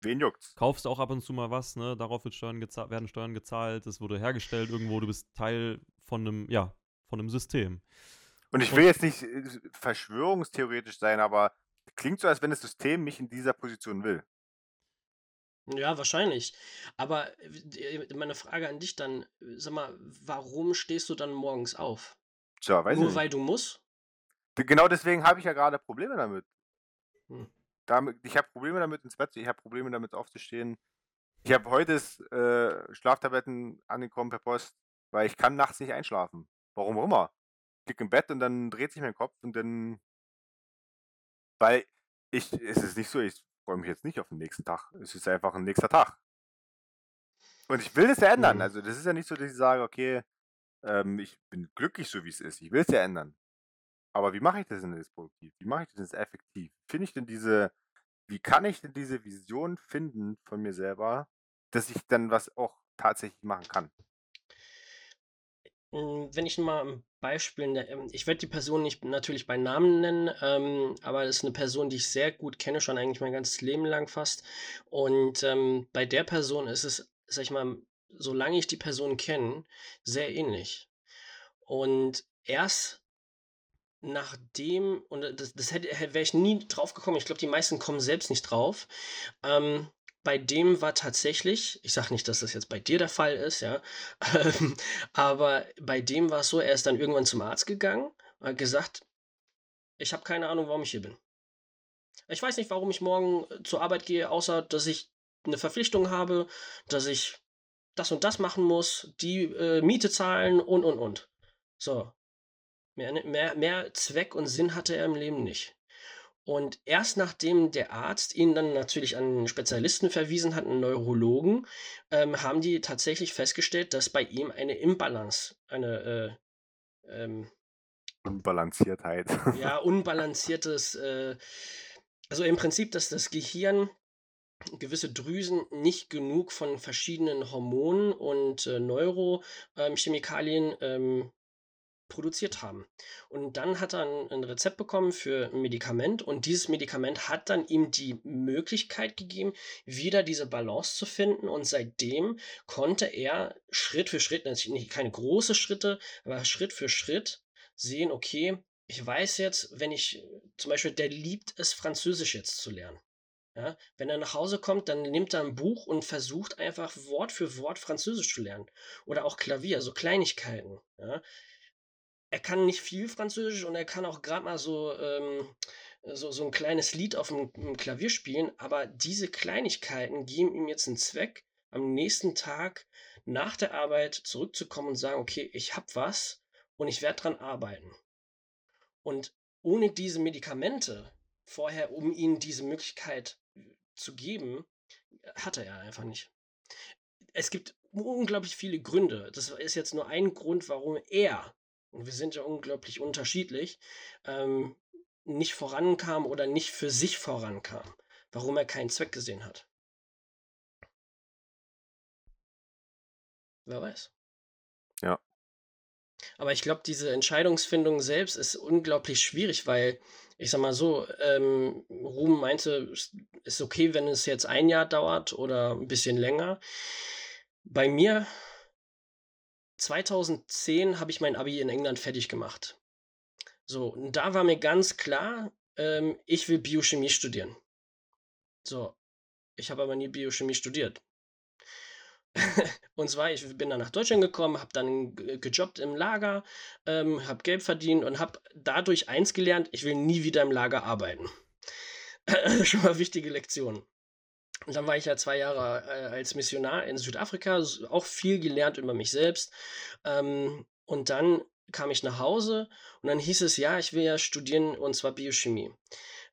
Wen juckt's? Kaufst auch ab und zu mal was, ne? Darauf wird Steuern werden Steuern gezahlt, es wurde hergestellt irgendwo, du bist Teil von einem, ja, von einem System. Und ich will jetzt nicht äh, verschwörungstheoretisch sein, aber klingt so, als wenn das System mich in dieser Position will. Ja, wahrscheinlich. Aber äh, meine Frage an dich dann, sag mal, warum stehst du dann morgens auf? Tja, weiß Nur ich weil nicht. du musst? Genau deswegen habe ich ja gerade Probleme damit. Hm. damit ich habe Probleme damit ins Bett zu, ich habe Probleme damit aufzustehen. Ich habe heute äh, Schlaftabletten angekommen per Post, weil ich kann nachts nicht einschlafen. Warum auch immer. Ich liege im Bett und dann dreht sich mein Kopf und dann weil ich es ist nicht so, ich freue mich jetzt nicht auf den nächsten Tag. Es ist einfach ein nächster Tag. Und ich will das ja ändern. Mhm. Also das ist ja nicht so, dass ich sage, okay, ähm, ich bin glücklich so wie es ist. Ich will es ja ändern. Aber wie mache ich das denn jetzt produktiv? Wie mache ich das jetzt effektiv? Finde ich denn diese, wie kann ich denn diese Vision finden von mir selber, dass ich dann was auch tatsächlich machen kann? Hm, wenn ich mal ein Beispiel, ne, ähm, ich werde die Person nicht natürlich bei Namen nennen, ähm, aber das ist eine Person, die ich sehr gut kenne, schon eigentlich mein ganzes Leben lang fast. Und ähm, bei der Person ist es, sag ich mal, solange ich die Person kenne, sehr ähnlich. Und erst nachdem, und das, das hätte, wäre ich nie drauf gekommen, ich glaube, die meisten kommen selbst nicht drauf, ähm, bei dem war tatsächlich, ich sage nicht, dass das jetzt bei dir der Fall ist, ja, ähm, aber bei dem war es so, er ist dann irgendwann zum Arzt gegangen und hat gesagt, ich habe keine Ahnung, warum ich hier bin. Ich weiß nicht, warum ich morgen äh, zur Arbeit gehe, außer dass ich eine Verpflichtung habe, dass ich das und das machen muss, die äh, Miete zahlen und und und. So. Mehr, mehr, mehr Zweck und Sinn hatte er im Leben nicht. Und erst nachdem der Arzt ihn dann natürlich an einen Spezialisten verwiesen hat, einen Neurologen, ähm, haben die tatsächlich festgestellt, dass bei ihm eine Imbalance, eine äh, ähm, Unbalanciertheit. ja, unbalanciertes, äh, also im Prinzip, dass das Gehirn gewisse Drüsen nicht genug von verschiedenen Hormonen und äh, Neurochemikalien ähm, produziert haben. Und dann hat er ein, ein, Rezept bekommen für ein Medikament und dieses Medikament hat dann ihm die Möglichkeit gegeben, wieder diese Balance zu finden und seitdem konnte er Schritt für Schritt, nicht keine großen Schritte, aber Schritt für Schritt sehen, okay, ich weiß jetzt, wenn ich zum Beispiel, der liebt es, Französisch jetzt zu lernen. Ja, wenn er nach Hause kommt, dann nimmt er ein Buch und versucht einfach Wort für Wort Französisch zu lernen. Oder auch Klavier, so Kleinigkeiten. Ja er kann nicht viel Französisch und er kann auch gerade mal so, ähm, so, so ein kleines Lied auf dem, Klavier spielen, aber diese Kleinigkeiten geben ihm jetzt einen Zweck, am nächsten Tag nach der Arbeit zurückzukommen und sagen, okay, ich habe was und ich werde dran arbeiten. Und ohne diese Medikamente vorher, um ihm diese Möglichkeit zu geben, hatte er einfach nicht. Es gibt unglaublich viele Gründe. Das ist jetzt nur ein Grund, warum er wir sind ja unglaublich unterschiedlich, ähm, nicht vorankam oder nicht für sich vorankam, warum er keinen Zweck gesehen hat. Wer weiß. Ja. Aber ich glaube, diese Entscheidungsfindung selbst ist unglaublich schwierig, weil ich sag mal so, ähm, Ruben meinte, es ist okay, wenn es jetzt ein Jahr dauert oder ein bisschen länger. Bei mir 2010 habe ich mein Abi in England fertig gemacht. So, und da war mir ganz klar, ähm, ich will Biochemie studieren. So, ich habe aber nie Biochemie studiert. und zwar, ich bin dann nach Deutschland gekommen, habe dann gejobbt im Lager, ähm, habe Geld verdient und habe dadurch eins gelernt, ich will nie wieder im Lager arbeiten. Schon mal wichtige Lektion. Und dann war ich ja zwei Jahre äh, als Missionar in Südafrika, auch viel gelernt über mich selbst. Ähm, und dann kam ich nach Hause und dann hieß es, ja, ich will ja studieren und zwar Biochemie.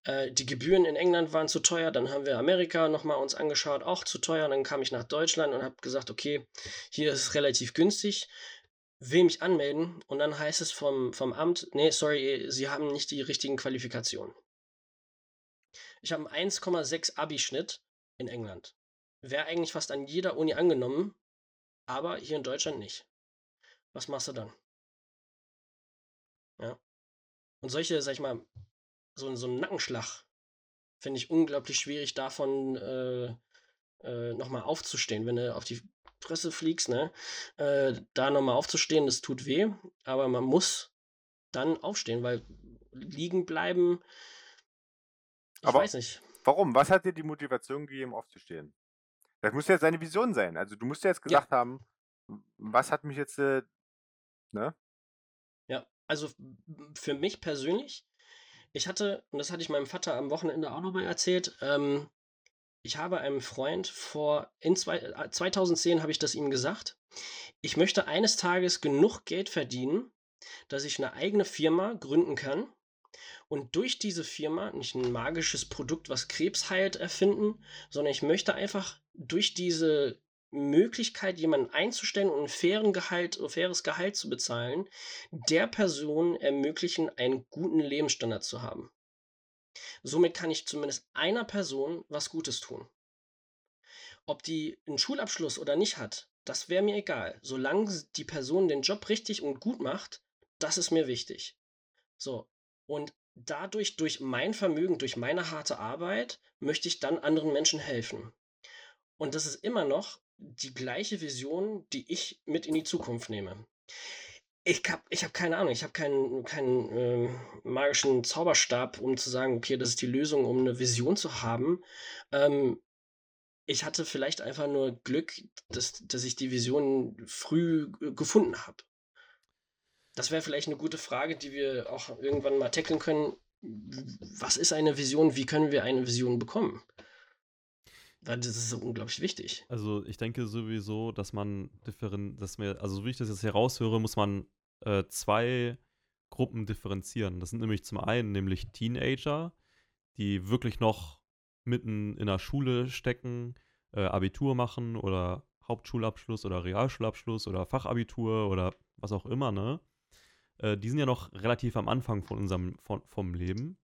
Äh, die Gebühren in England waren zu teuer, dann haben wir Amerika nochmal uns angeschaut, auch zu teuer. Dann kam ich nach Deutschland und habe gesagt, okay, hier ist es relativ günstig, will mich anmelden und dann heißt es vom, vom Amt, nee, sorry, Sie haben nicht die richtigen Qualifikationen. Ich habe einen 1,6 Abi-Schnitt in England. Wäre eigentlich fast an jeder Uni angenommen, aber hier in Deutschland nicht. Was machst du dann? Ja. Und solche, sag ich mal, so, so einen Nackenschlag finde ich unglaublich schwierig, davon äh, äh, nochmal aufzustehen. Wenn du auf die Presse fliegst, ne, äh, da nochmal aufzustehen, das tut weh, aber man muss dann aufstehen, weil liegen bleiben, ich aber, weiß nicht. Warum? Was hat dir die Motivation gegeben, aufzustehen? Das muss ja seine Vision sein. Also du musst ja jetzt gesagt ja. haben, was hat mich jetzt, äh, ne? Ja, also für mich persönlich, ich hatte, und das hatte ich meinem Vater am Wochenende auch nochmal erzählt, ähm, ich habe einem Freund vor, in zwei, 2010 äh, habe ich das ihm gesagt, ich möchte eines Tages genug Geld verdienen, dass ich eine eigene Firma gründen kann und durch diese Firma nicht ein magisches Produkt, was Krebs heilt, erfinden, sondern ich möchte einfach durch diese Möglichkeit, jemanden einzustellen und ein fairen Gehalt, faires Gehalt zu bezahlen, der Person ermöglichen, einen guten Lebensstandard zu haben. Somit kann ich zumindest einer Person was Gutes tun. Ob die einen Schulabschluss oder nicht hat, das wäre mir egal. Solange die Person den Job richtig und gut macht, das ist mir wichtig. So, und dadurch, durch mein Vermögen, durch meine harte Arbeit, möchte ich dann anderen Menschen helfen. Und das ist immer noch die gleiche Vision, die ich mit in die Zukunft nehme. Ich habe ich hab keine Ahnung, ich habe keinen, keinen äh, magischen Zauberstab, um zu sagen, okay, das ist die Lösung, um eine Vision zu haben. Ähm, ich hatte vielleicht einfach nur Glück, dass, dass ich die Vision früh gefunden habe. Das wäre vielleicht eine gute Frage, die wir auch irgendwann mal tackeln können. Was ist eine Vision? Wie können wir eine Vision bekommen? Das ist so unglaublich wichtig. Also ich denke sowieso, dass man differen, dass mir, also so wie ich das jetzt heraushöre, muss man äh, zwei Gruppen differenzieren. Das sind nämlich zum einen nämlich Teenager, die wirklich noch mitten in der Schule stecken, äh, Abitur machen oder Hauptschulabschluss oder Realschulabschluss oder Fachabitur oder was auch immer, ne? Äh, die sind ja noch relativ am Anfang von unserem von, vom Leben.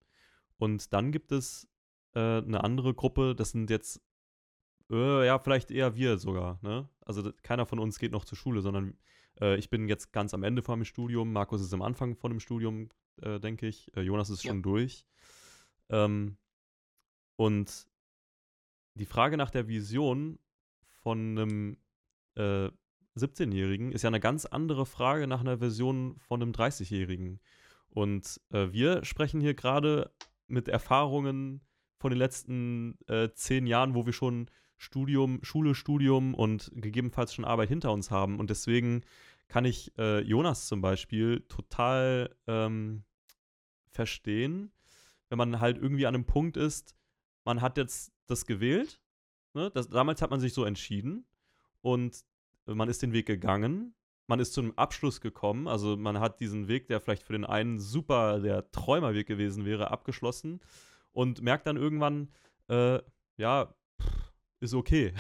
Und dann gibt es äh, eine andere Gruppe, das sind jetzt äh, ja, vielleicht eher wir sogar, ne? Also keiner von uns geht noch zur Schule, sondern äh, ich bin jetzt ganz am Ende von meinem Studium. Markus ist am Anfang von dem Studium, äh, denke ich. Äh, Jonas ist schon ja. durch. Ähm, und die Frage nach der Vision von einem 17-Jährigen äh, ist ja eine ganz andere Frage nach einer Version von einem 30-Jährigen. Und äh, wir sprechen hier gerade mit Erfahrungen von den letzten äh, zehn Jahren, wo wir schon Studium, Schule, Studium und gegebenenfalls schon Arbeit hinter uns haben. Und deswegen kann ich äh, Jonas zum Beispiel total ähm, verstehen, wenn man halt irgendwie an einem Punkt ist, man hat jetzt das gewählt. Ne? Das, damals hat man sich so entschieden und man ist den Weg gegangen. Man ist zu einem Abschluss gekommen. Also man hat diesen Weg, der vielleicht für den einen super der Träumerweg gewesen wäre, abgeschlossen und merkt dann irgendwann, äh, ja, ist okay.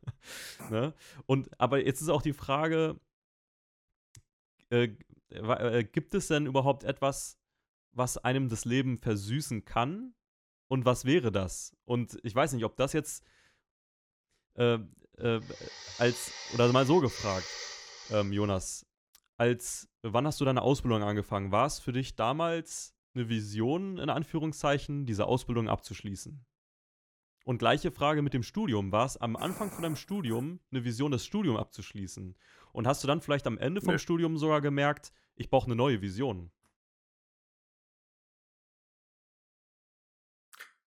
ne? Und aber jetzt ist auch die Frage, äh, äh, gibt es denn überhaupt etwas, was einem das Leben versüßen kann? Und was wäre das? Und ich weiß nicht, ob das jetzt äh, als, oder mal so gefragt, ähm, Jonas, als, wann hast du deine Ausbildung angefangen? War es für dich damals eine Vision, in Anführungszeichen, diese Ausbildung abzuschließen? Und gleiche Frage mit dem Studium. War es am Anfang von deinem Studium eine Vision, das Studium abzuschließen? Und hast du dann vielleicht am Ende vom nee. Studium sogar gemerkt, ich brauche eine neue Vision?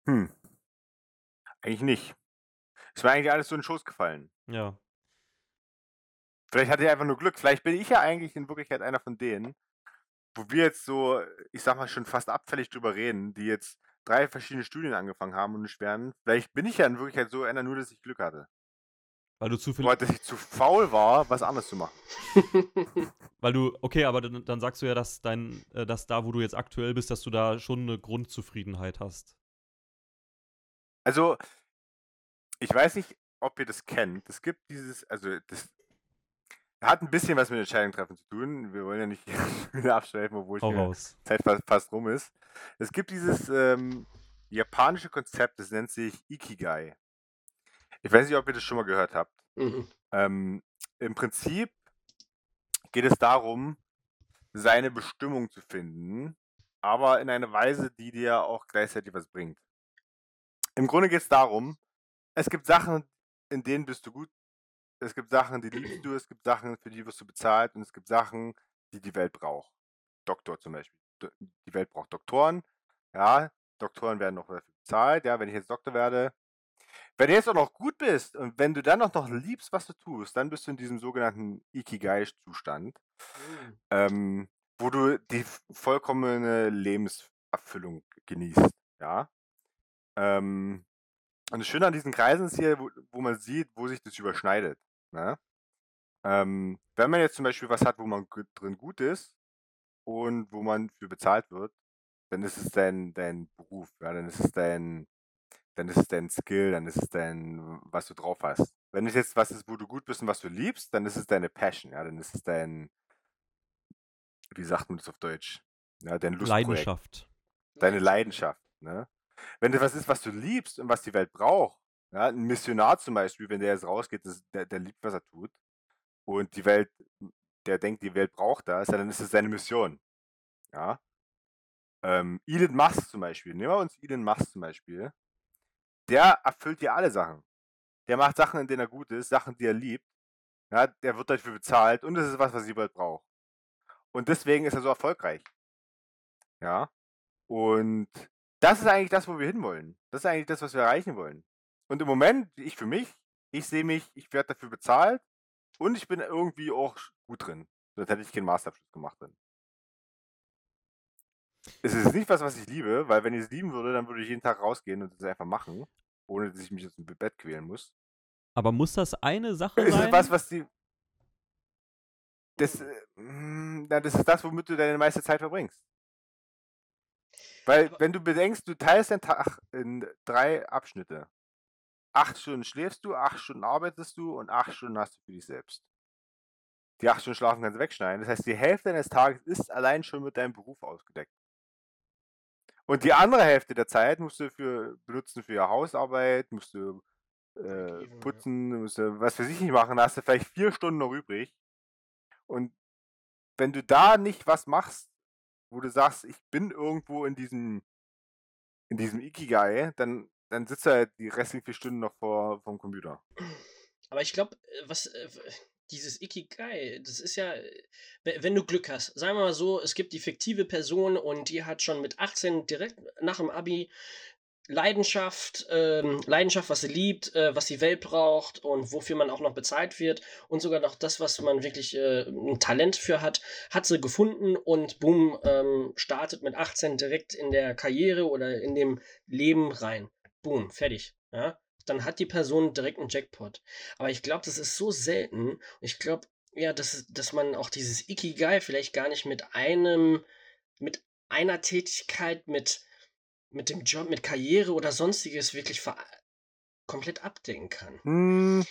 Hm. Eigentlich nicht. Es war eigentlich alles so in den Schoß gefallen. Ja. Vielleicht hatte ich einfach nur Glück. Vielleicht bin ich ja eigentlich in Wirklichkeit einer von denen, wo wir jetzt so, ich sag mal, schon fast abfällig drüber reden, die jetzt drei verschiedene Studien angefangen haben und nicht werden. Vielleicht bin ich ja in Wirklichkeit so einer, nur dass ich Glück hatte. Weil du zu viel. Weil dass ich zu faul war, was anderes zu machen. Weil du, okay, aber dann, dann, sagst du ja, dass dein, äh, dass da, wo du jetzt aktuell bist, dass du da schon eine Grundzufriedenheit hast. Also, ich weiß nicht, ob ihr das kennt. Es gibt dieses, also das hat ein bisschen was mit Entscheidungen treffen zu tun. Wir wollen ja nicht wieder abschweifen, obwohl die Zeit fast, fast, rum ist. Es gibt dieses ähm, japanische Konzept, das nennt sich Ikigai. Ich weiß nicht, ob ihr das schon mal gehört habt. Mhm. Ähm, Im Prinzip geht es darum, seine Bestimmung zu finden, aber in einer Weise, die dir auch gleichzeitig was bringt. Im Grunde geht es darum, es gibt Sachen, in denen bist du gut es gibt Sachen, die liebst du, es gibt Sachen, für die wirst du bezahlt und es gibt Sachen, die die Welt braucht. Doktor zum Beispiel. Die Welt braucht Doktoren. Ja, Doktoren werden noch dafür bezahlt. Ja, wenn ich jetzt Doktor werde. Wenn du jetzt auch noch gut bist und wenn du dann auch noch liebst, was du tust, dann bist du in diesem sogenannten Ikigai-Zustand, mhm. ähm, wo du die vollkommene Lebenserfüllung genießt. Ja. Ähm, und das Schöne an diesen Kreisen ist hier, wo, wo man sieht, wo sich das überschneidet. Ne? Ähm, wenn man jetzt zum Beispiel was hat, wo man drin gut ist und wo man für bezahlt wird, dann ist es dein, dein Beruf, ja, dann ist es dein, dann ist es dein Skill, dann ist es dein, was du drauf hast. Wenn es jetzt was ist, wo du gut bist und was du liebst, dann ist es deine Passion, ja, dann ist es dein, wie sagt man das auf Deutsch? Ja, dein Lustprojekt. Leidenschaft. Deine Leidenschaft, ne? Wenn das was ist, was du liebst und was die Welt braucht, ja, ein Missionar zum Beispiel, wenn der jetzt rausgeht, das, der, der liebt, was er tut. Und die Welt, der denkt, die Welt braucht das, dann ist es seine Mission. Ja. Ähm, Elon Musk zum Beispiel, nehmen wir uns Elon Musk zum Beispiel. Der erfüllt ja alle Sachen. Der macht Sachen, in denen er gut ist, Sachen, die er liebt. Ja, der wird dafür bezahlt und das ist was, was die Welt braucht. Und deswegen ist er so erfolgreich. Ja. Und das ist eigentlich das, wo wir hinwollen. Das ist eigentlich das, was wir erreichen wollen. Und im Moment, ich für mich, ich sehe mich, ich werde dafür bezahlt und ich bin irgendwie auch gut drin. Sonst hätte ich keinen Masterabschluss gemacht drin. Es ist nicht was, was ich liebe, weil wenn ich es lieben würde, dann würde ich jeden Tag rausgehen und es einfach machen, ohne dass ich mich aus dem Bett quälen muss. Aber muss das eine Sache es sein? Ist was, was die. Das, äh, hm, das ist das, womit du deine meiste Zeit verbringst. Weil, wenn du bedenkst, du teilst den Tag in drei Abschnitte. Acht Stunden schläfst du, acht Stunden arbeitest du und acht Stunden hast du für dich selbst. Die acht Stunden Schlafen kannst du wegschneiden. Das heißt, die Hälfte deines Tages ist allein schon mit deinem Beruf ausgedeckt. Und die andere Hälfte der Zeit musst du für benutzen für Hausarbeit, musst du äh, putzen, musst du was für sich nicht machen, da hast du vielleicht vier Stunden noch übrig. Und wenn du da nicht was machst, wo du sagst, ich bin irgendwo in diesem, in diesem Ikigai, dann, dann sitzt du halt die restlichen vier Stunden noch vor vom Computer. Aber ich glaube, was äh, dieses Ikigai, das ist ja, äh, we- wenn du Glück hast, sagen wir mal so, es gibt die fiktive Person und die hat schon mit 18 direkt nach dem Abi Leidenschaft, ähm, Leidenschaft, was sie liebt, äh, was die Welt braucht und wofür man auch noch bezahlt wird und sogar noch das, was man wirklich äh, ein Talent für hat, hat sie gefunden und boom, ähm, startet mit 18 direkt in der Karriere oder in dem Leben rein. Boom, fertig. Ja? Dann hat die Person direkt einen Jackpot. Aber ich glaube, das ist so selten. Ich glaube, ja, dass, dass man auch dieses Ikigai vielleicht gar nicht mit einem, mit einer Tätigkeit, mit, mit dem Job, mit Karriere oder sonstiges wirklich ver komplett abdecken kann. Hm,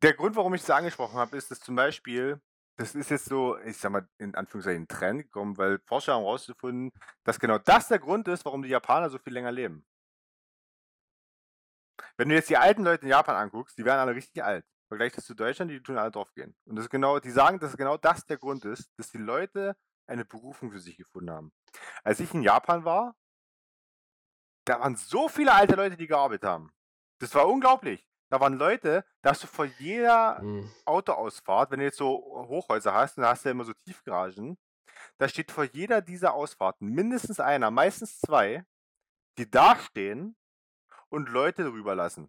der Grund, warum ich das angesprochen habe, ist, dass zum Beispiel, das ist jetzt so, ich sag mal, in Anführungszeichen Trend gekommen, weil Forscher haben herausgefunden, dass genau das der Grund ist, warum die Japaner so viel länger leben. Wenn du jetzt die alten Leute in Japan anguckst, die werden alle richtig alt. Vergleich das zu Deutschland, die tun alle draufgehen. Und das genau, die sagen, dass genau das der Grund ist, dass die Leute eine Berufung für sich gefunden haben. Als ich in Japan war, da waren so viele alte Leute, die gearbeitet haben. Das war unglaublich. Da waren Leute, da hast du vor jeder Hm. Autoausfahrt, wenn du jetzt so Hochhäuser hast, dann hast du ja immer so Tiefgaragen, da steht vor jeder dieser Ausfahrten mindestens einer, meistens zwei, die da stehen und Leute drüber lassen.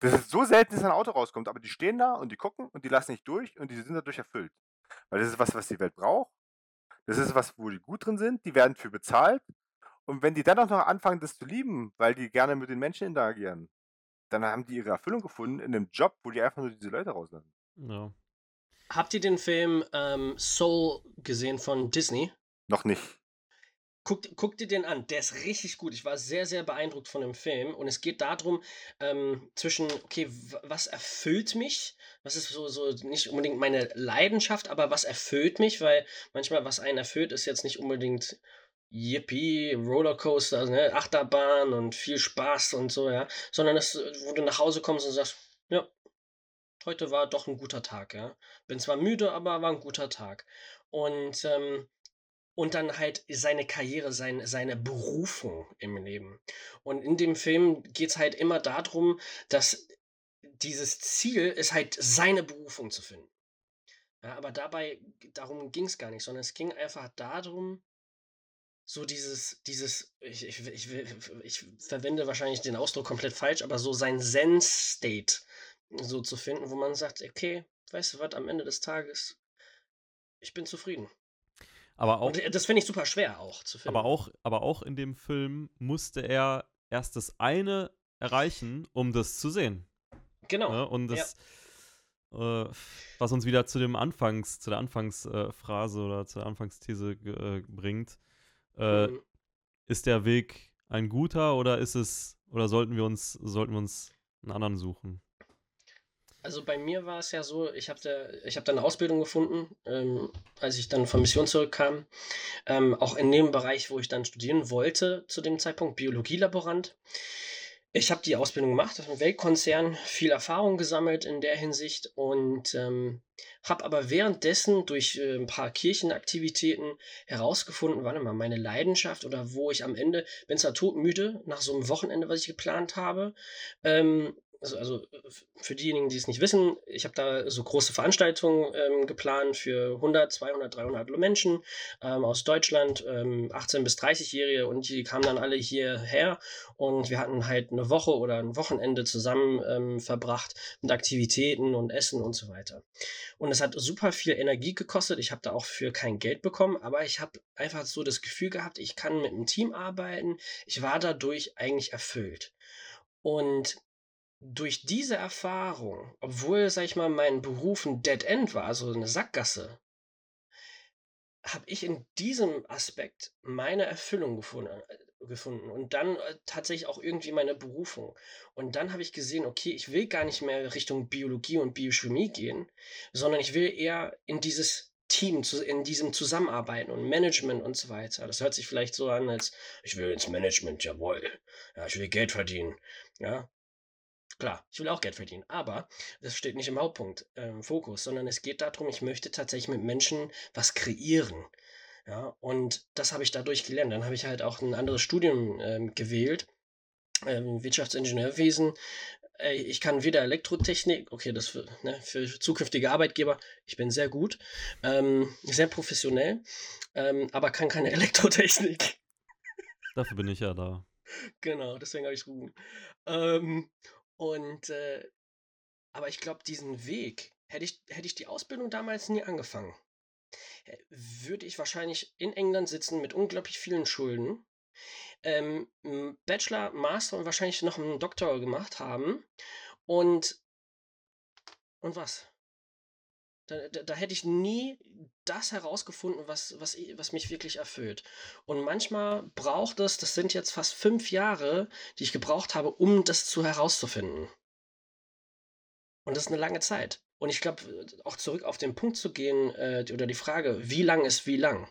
Das ist so selten, dass ein Auto rauskommt, aber die stehen da und die gucken und die lassen nicht durch und die sind dadurch erfüllt. Weil das ist was, was die Welt braucht. Das ist was, wo die gut drin sind, die werden für bezahlt. Und wenn die dann auch noch anfangen, das zu lieben, weil die gerne mit den Menschen interagieren, dann haben die ihre Erfüllung gefunden in einem Job, wo die einfach nur diese Leute rauslassen. Ja. Habt ihr den Film ähm, Soul gesehen von Disney? Noch nicht. Guckt, guckt dir den an, der ist richtig gut. Ich war sehr, sehr beeindruckt von dem Film. Und es geht darum, ähm, zwischen, okay, was erfüllt mich? Was ist so, so nicht unbedingt meine Leidenschaft, aber was erfüllt mich? Weil manchmal, was einen erfüllt, ist jetzt nicht unbedingt Yippie, Rollercoaster, ne, Achterbahn und viel Spaß und so, ja. Sondern es, wo du nach Hause kommst und sagst, ja, heute war doch ein guter Tag, ja. Bin zwar müde, aber war ein guter Tag. Und, ähm, und dann halt seine Karriere, sein, seine Berufung im Leben. Und in dem Film geht es halt immer darum, dass dieses Ziel ist halt seine Berufung zu finden. Ja, aber dabei, darum ging es gar nicht, sondern es ging einfach darum, so dieses, dieses, ich, ich, ich, ich verwende wahrscheinlich den Ausdruck komplett falsch, aber so sein Zen-State so zu finden, wo man sagt, okay, weißt du was, am Ende des Tages, ich bin zufrieden. Aber auch, Und äh, das finde ich super schwer auch zu finden. aber, auch, aber auch in dem Film musste er erst das eine erreichen, um das zu sehen. Genau. Ne? Und das, äh, was uns wieder zu dem Anfangs, zu der Anfangsphrase oder zur Anfangsthese äh, bringt, Mhm. ist der Weg ein guter oder ist es, oder sollten wir uns, sollten wir uns einen anderen suchen? Also bei mir war es ja so, ich habe da, ich hab eine Ausbildung gefunden, ähm, als ich dann von Mission zurückkam. Ähm, auch in dem Bereich, wo ich dann studieren wollte, zu dem Zeitpunkt, Biologielaborant. Ich habe die Ausbildung gemacht, im Weltkonzern, viel Erfahrung gesammelt in der Hinsicht und ähm, habe aber währenddessen durch äh, ein paar Kirchenaktivitäten herausgefunden, warte mal, meine Leidenschaft oder wo ich am Ende, bin zwar todmüde nach so einem Wochenende, was ich geplant habe, ähm, also, also für diejenigen, die es nicht wissen, ich habe da so große Veranstaltungen ähm, geplant für 100, 200, 300 Menschen ähm, aus Deutschland, ähm, 18 bis 30-Jährige und die kamen dann alle hierher und wir hatten halt eine Woche oder ein Wochenende zusammen ähm, verbracht mit Aktivitäten und Essen und so weiter. Und es hat super viel Energie gekostet. Ich habe da auch für kein Geld bekommen, aber ich habe einfach so das Gefühl gehabt, ich kann mit einem Team arbeiten. Ich war dadurch eigentlich erfüllt. Und durch diese Erfahrung, obwohl, sag ich mal, mein Beruf ein Dead End war, also eine Sackgasse, habe ich in diesem Aspekt meine Erfüllung gefunden, äh, gefunden und dann äh, tatsächlich auch irgendwie meine Berufung. Und dann habe ich gesehen, okay, ich will gar nicht mehr Richtung Biologie und Biochemie gehen, sondern ich will eher in dieses Team, in diesem Zusammenarbeiten und Management und so weiter. Das hört sich vielleicht so an, als ich will ins Management, jawohl. Ja, ich will Geld verdienen. Ja, Klar, ich will auch Geld verdienen, aber das steht nicht im Hauptpunkt, äh, im Fokus, sondern es geht darum, ich möchte tatsächlich mit Menschen was kreieren. Ja, und das habe ich dadurch gelernt. Dann habe ich halt auch ein anderes Studium ähm, gewählt, ähm, Wirtschaftsingenieurwesen. Äh, ich kann weder Elektrotechnik, okay, das für, ne, für zukünftige Arbeitgeber, ich bin sehr gut, ähm, sehr professionell, ähm, aber kann keine Elektrotechnik. Dafür bin ich ja da. Genau, deswegen habe ich Ruben. Ähm, und, äh, aber ich glaube, diesen Weg, hätte ich, hätte ich die Ausbildung damals nie angefangen, würde ich wahrscheinlich in England sitzen mit unglaublich vielen Schulden, ähm, Bachelor, Master und wahrscheinlich noch einen Doktor gemacht haben und, und was? Da, da, da, hätte ich nie das herausgefunden, was, was, was mich wirklich erfüllt. Und manchmal braucht es, das sind jetzt fast fünf Jahre, die ich gebraucht habe, um das zu herauszufinden. Und das ist eine lange Zeit. Und ich glaube, auch zurück auf den Punkt zu gehen, äh, oder die Frage, wie lang ist wie lang?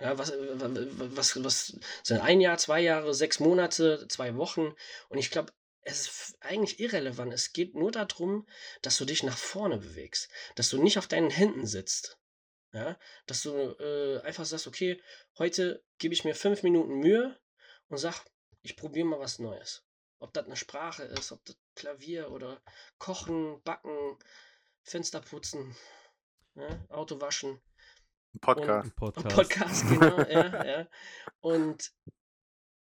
Ja, was, was, was sind ein Jahr, zwei Jahre, sechs Monate, zwei Wochen? Und ich glaube, es ist eigentlich irrelevant. Es geht nur darum, dass du dich nach vorne bewegst, dass du nicht auf deinen Händen sitzt. Ja, dass du äh, einfach sagst, okay, heute gebe ich mir fünf Minuten Mühe und sag, ich probiere mal was Neues. Ob das eine Sprache ist, ob das Klavier oder Kochen, Backen, Fenster putzen, ja, ne, Auto waschen. Podcast. Und, Podcast. Podcast, genau, ja, ja. Und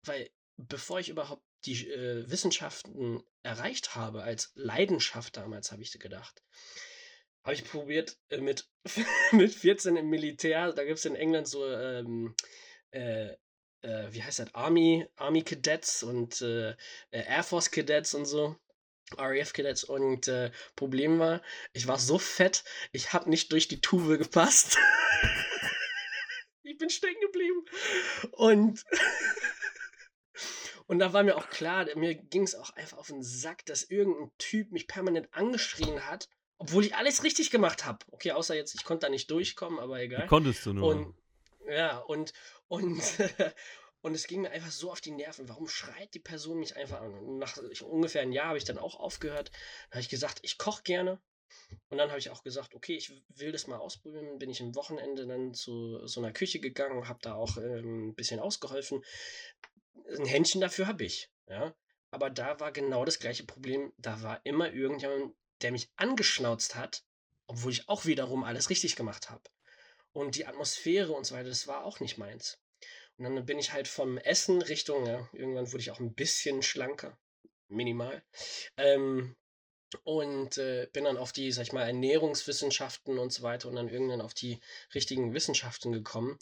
weil bevor ich überhaupt die äh, Wissenschaften erreicht habe, als Leidenschaft damals, habe ich gedacht. Habe ich probiert äh, mit, mit 14 im Militär, da gibt es in England so, ähm, äh, äh, wie heißt das, Army, Army Cadets und äh, äh, Air Force Cadets und so. RAF Cadets und äh, Problem war, ich war so fett, ich habe nicht durch die Tuve gepasst. ich bin stecken geblieben. Und Und da war mir auch klar, mir ging es auch einfach auf den Sack, dass irgendein Typ mich permanent angeschrien hat, obwohl ich alles richtig gemacht habe. Okay, außer jetzt, ich konnte da nicht durchkommen, aber egal. Konntest du nur. Und, ja, und, und, und es ging mir einfach so auf die Nerven. Warum schreit die Person mich einfach an? Nach ungefähr ein Jahr habe ich dann auch aufgehört. Da habe ich gesagt, ich koche gerne. Und dann habe ich auch gesagt, okay, ich will das mal ausprobieren. Bin ich am Wochenende dann zu so einer Küche gegangen, habe da auch ähm, ein bisschen ausgeholfen ein Händchen dafür habe ich, ja. Aber da war genau das gleiche Problem. Da war immer irgendjemand, der mich angeschnauzt hat, obwohl ich auch wiederum alles richtig gemacht habe. Und die Atmosphäre und so weiter, das war auch nicht meins. Und dann bin ich halt vom Essen Richtung, ja, irgendwann wurde ich auch ein bisschen schlanker, minimal, ähm, und äh, bin dann auf die, sag ich mal, Ernährungswissenschaften und so weiter und dann irgendwann auf die richtigen Wissenschaften gekommen.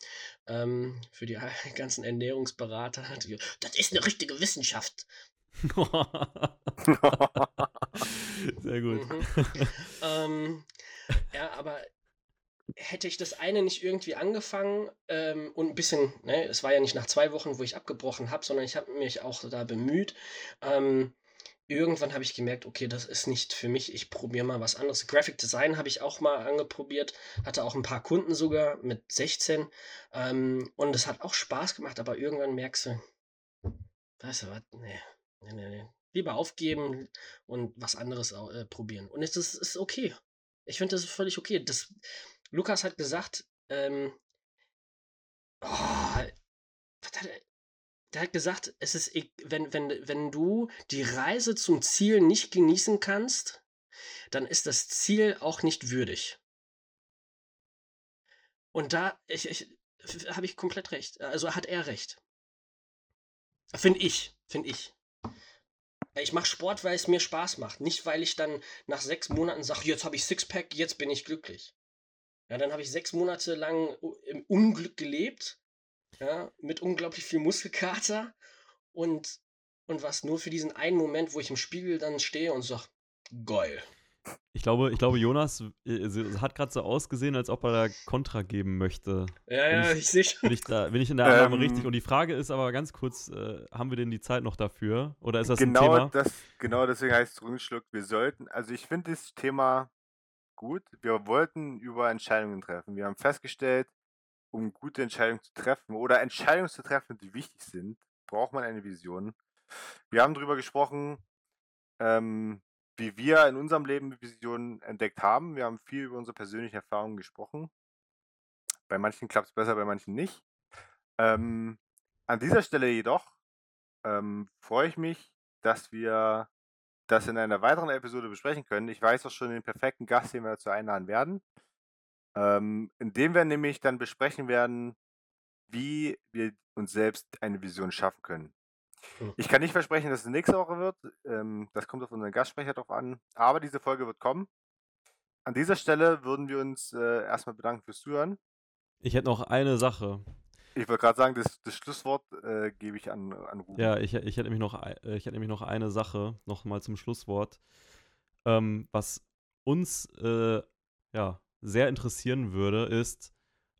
Ähm, für die ganzen Ernährungsberater. Das ist eine richtige Wissenschaft. Sehr gut. Mhm. ähm, ja, aber hätte ich das eine nicht irgendwie angefangen ähm, und ein bisschen, ne, es war ja nicht nach zwei Wochen, wo ich abgebrochen habe, sondern ich habe mich auch da bemüht. Ähm, irgendwann habe ich gemerkt, okay, das ist nicht für mich, ich probiere mal was anderes. Graphic Design habe ich auch mal angeprobiert, hatte auch ein paar Kunden sogar mit 16 ähm, und es hat auch Spaß gemacht, aber irgendwann merkst du, weißt du was, nee, nee, nee, nee. Lieber aufgeben und was anderes äh, probieren. Und es ist, ist okay. Ich finde, das völlig okay. Das, Lukas hat gesagt, ähm, oh, was hat er, der hat gesagt, es ist, wenn, wenn, wenn du die Reise zum Ziel nicht genießen kannst, dann ist das Ziel auch nicht würdig. Und da ich, ich, habe ich komplett recht. Also hat er recht. Finde ich, finde ich. Ich mache Sport, weil es mir Spaß macht. Nicht, weil ich dann nach sechs Monaten sage, jetzt habe ich Sixpack, jetzt bin ich glücklich. Ja, dann habe ich sechs Monate lang im Unglück gelebt ja, mit unglaublich viel Muskelkater und, und was nur für diesen einen Moment, wo ich im Spiegel dann stehe und sage, geil. Ich glaube, ich glaube, Jonas äh, hat gerade so ausgesehen, als ob er da Kontra geben möchte. Ja, ja, ich, ich sehe schon. Bin ich, da, bin ich in der Annahme ähm, richtig? Und die Frage ist aber ganz kurz: äh, Haben wir denn die Zeit noch dafür? Oder ist das genau ein Thema? Das, genau deswegen heißt es Rundschluck. Wir sollten, also ich finde das Thema gut. Wir wollten über Entscheidungen treffen. Wir haben festgestellt, um gute Entscheidungen zu treffen oder Entscheidungen zu treffen, die wichtig sind, braucht man eine Vision. Wir haben darüber gesprochen, ähm, wie wir in unserem Leben Visionen entdeckt haben. Wir haben viel über unsere persönlichen Erfahrungen gesprochen. Bei manchen klappt es besser, bei manchen nicht. Ähm, an dieser Stelle jedoch ähm, freue ich mich, dass wir das in einer weiteren Episode besprechen können. Ich weiß auch schon den perfekten Gast, den wir dazu einladen werden. Ähm, indem wir nämlich dann besprechen werden, wie wir uns selbst eine Vision schaffen können. Hm. Ich kann nicht versprechen, dass es nächste Woche wird. Ähm, das kommt auf unseren Gastsprecher drauf an. Aber diese Folge wird kommen. An dieser Stelle würden wir uns äh, erstmal bedanken fürs Zuhören. Ich hätte noch eine Sache. Ich wollte gerade sagen, das, das Schlusswort äh, gebe ich an, an Ruben. Ja, ich, ich, hätte nämlich noch, äh, ich hätte nämlich noch eine Sache, nochmal zum Schlusswort. Ähm, was uns äh, ja, sehr interessieren würde, ist,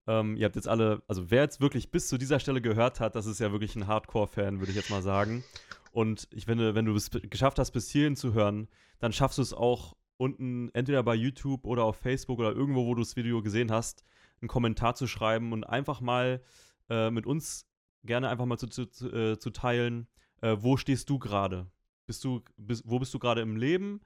ähm, ihr habt jetzt alle, also wer jetzt wirklich bis zu dieser Stelle gehört hat, das ist ja wirklich ein Hardcore-Fan, würde ich jetzt mal sagen. Und ich finde, wenn du es geschafft hast, bis hierhin zu hören, dann schaffst du es auch unten, entweder bei YouTube oder auf Facebook oder irgendwo, wo du das Video gesehen hast, einen Kommentar zu schreiben und einfach mal äh, mit uns gerne einfach mal zu, zu, äh, zu teilen, äh, wo stehst du gerade? Bist du, bist, wo bist du gerade im Leben?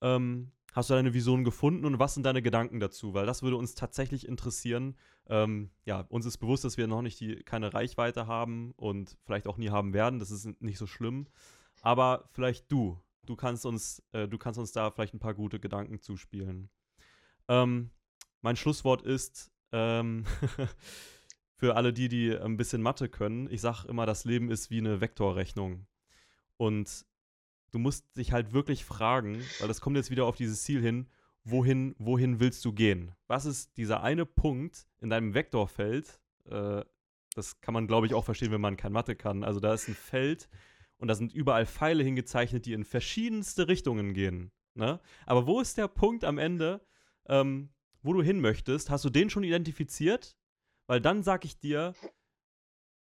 Ähm, hast du deine Vision gefunden und was sind deine Gedanken dazu? Weil das würde uns tatsächlich interessieren. Ähm, ja, uns ist bewusst, dass wir noch nicht die, keine Reichweite haben und vielleicht auch nie haben werden. Das ist nicht so schlimm. Aber vielleicht du. Du kannst uns, äh, du kannst uns da vielleicht ein paar gute Gedanken zuspielen. Ähm, mein Schlusswort ist ähm, für alle die, die ein bisschen Mathe können. Ich sage immer, das Leben ist wie eine Vektorrechnung. Und du musst dich halt wirklich fragen, weil das kommt jetzt wieder auf dieses Ziel hin, wohin, wohin willst du gehen? Was ist dieser eine Punkt in deinem Vektorfeld? Äh, das kann man, glaube ich, auch verstehen, wenn man kein Mathe kann. Also da ist ein Feld und da sind überall Pfeile hingezeichnet, die in verschiedenste Richtungen gehen. Ne? Aber wo ist der Punkt am Ende, ähm, wo du hin möchtest? Hast du den schon identifiziert? Weil dann sag ich dir,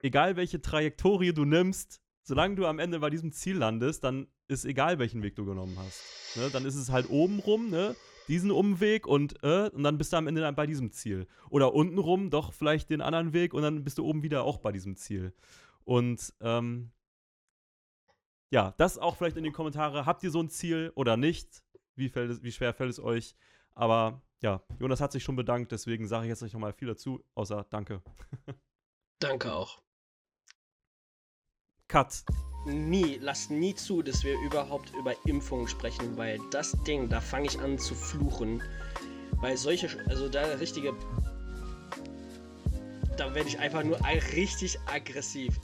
egal welche Trajektorie du nimmst, solange du am Ende bei diesem Ziel landest, dann ist egal, welchen Weg du genommen hast. Ne? Dann ist es halt oben rum, ne? diesen Umweg und, äh, und dann bist du am Ende dann bei diesem Ziel. Oder unten rum doch vielleicht den anderen Weg und dann bist du oben wieder auch bei diesem Ziel. Und ähm, ja, das auch vielleicht in die Kommentare. Habt ihr so ein Ziel oder nicht? Wie, fällt es, wie schwer fällt es euch? Aber ja, Jonas hat sich schon bedankt, deswegen sage ich jetzt nicht nochmal viel dazu, außer danke. danke auch. Cut nie, lasst nie zu, dass wir überhaupt über Impfungen sprechen, weil das Ding, da fange ich an zu fluchen. Weil solche, also da richtige, da werde ich einfach nur richtig aggressiv.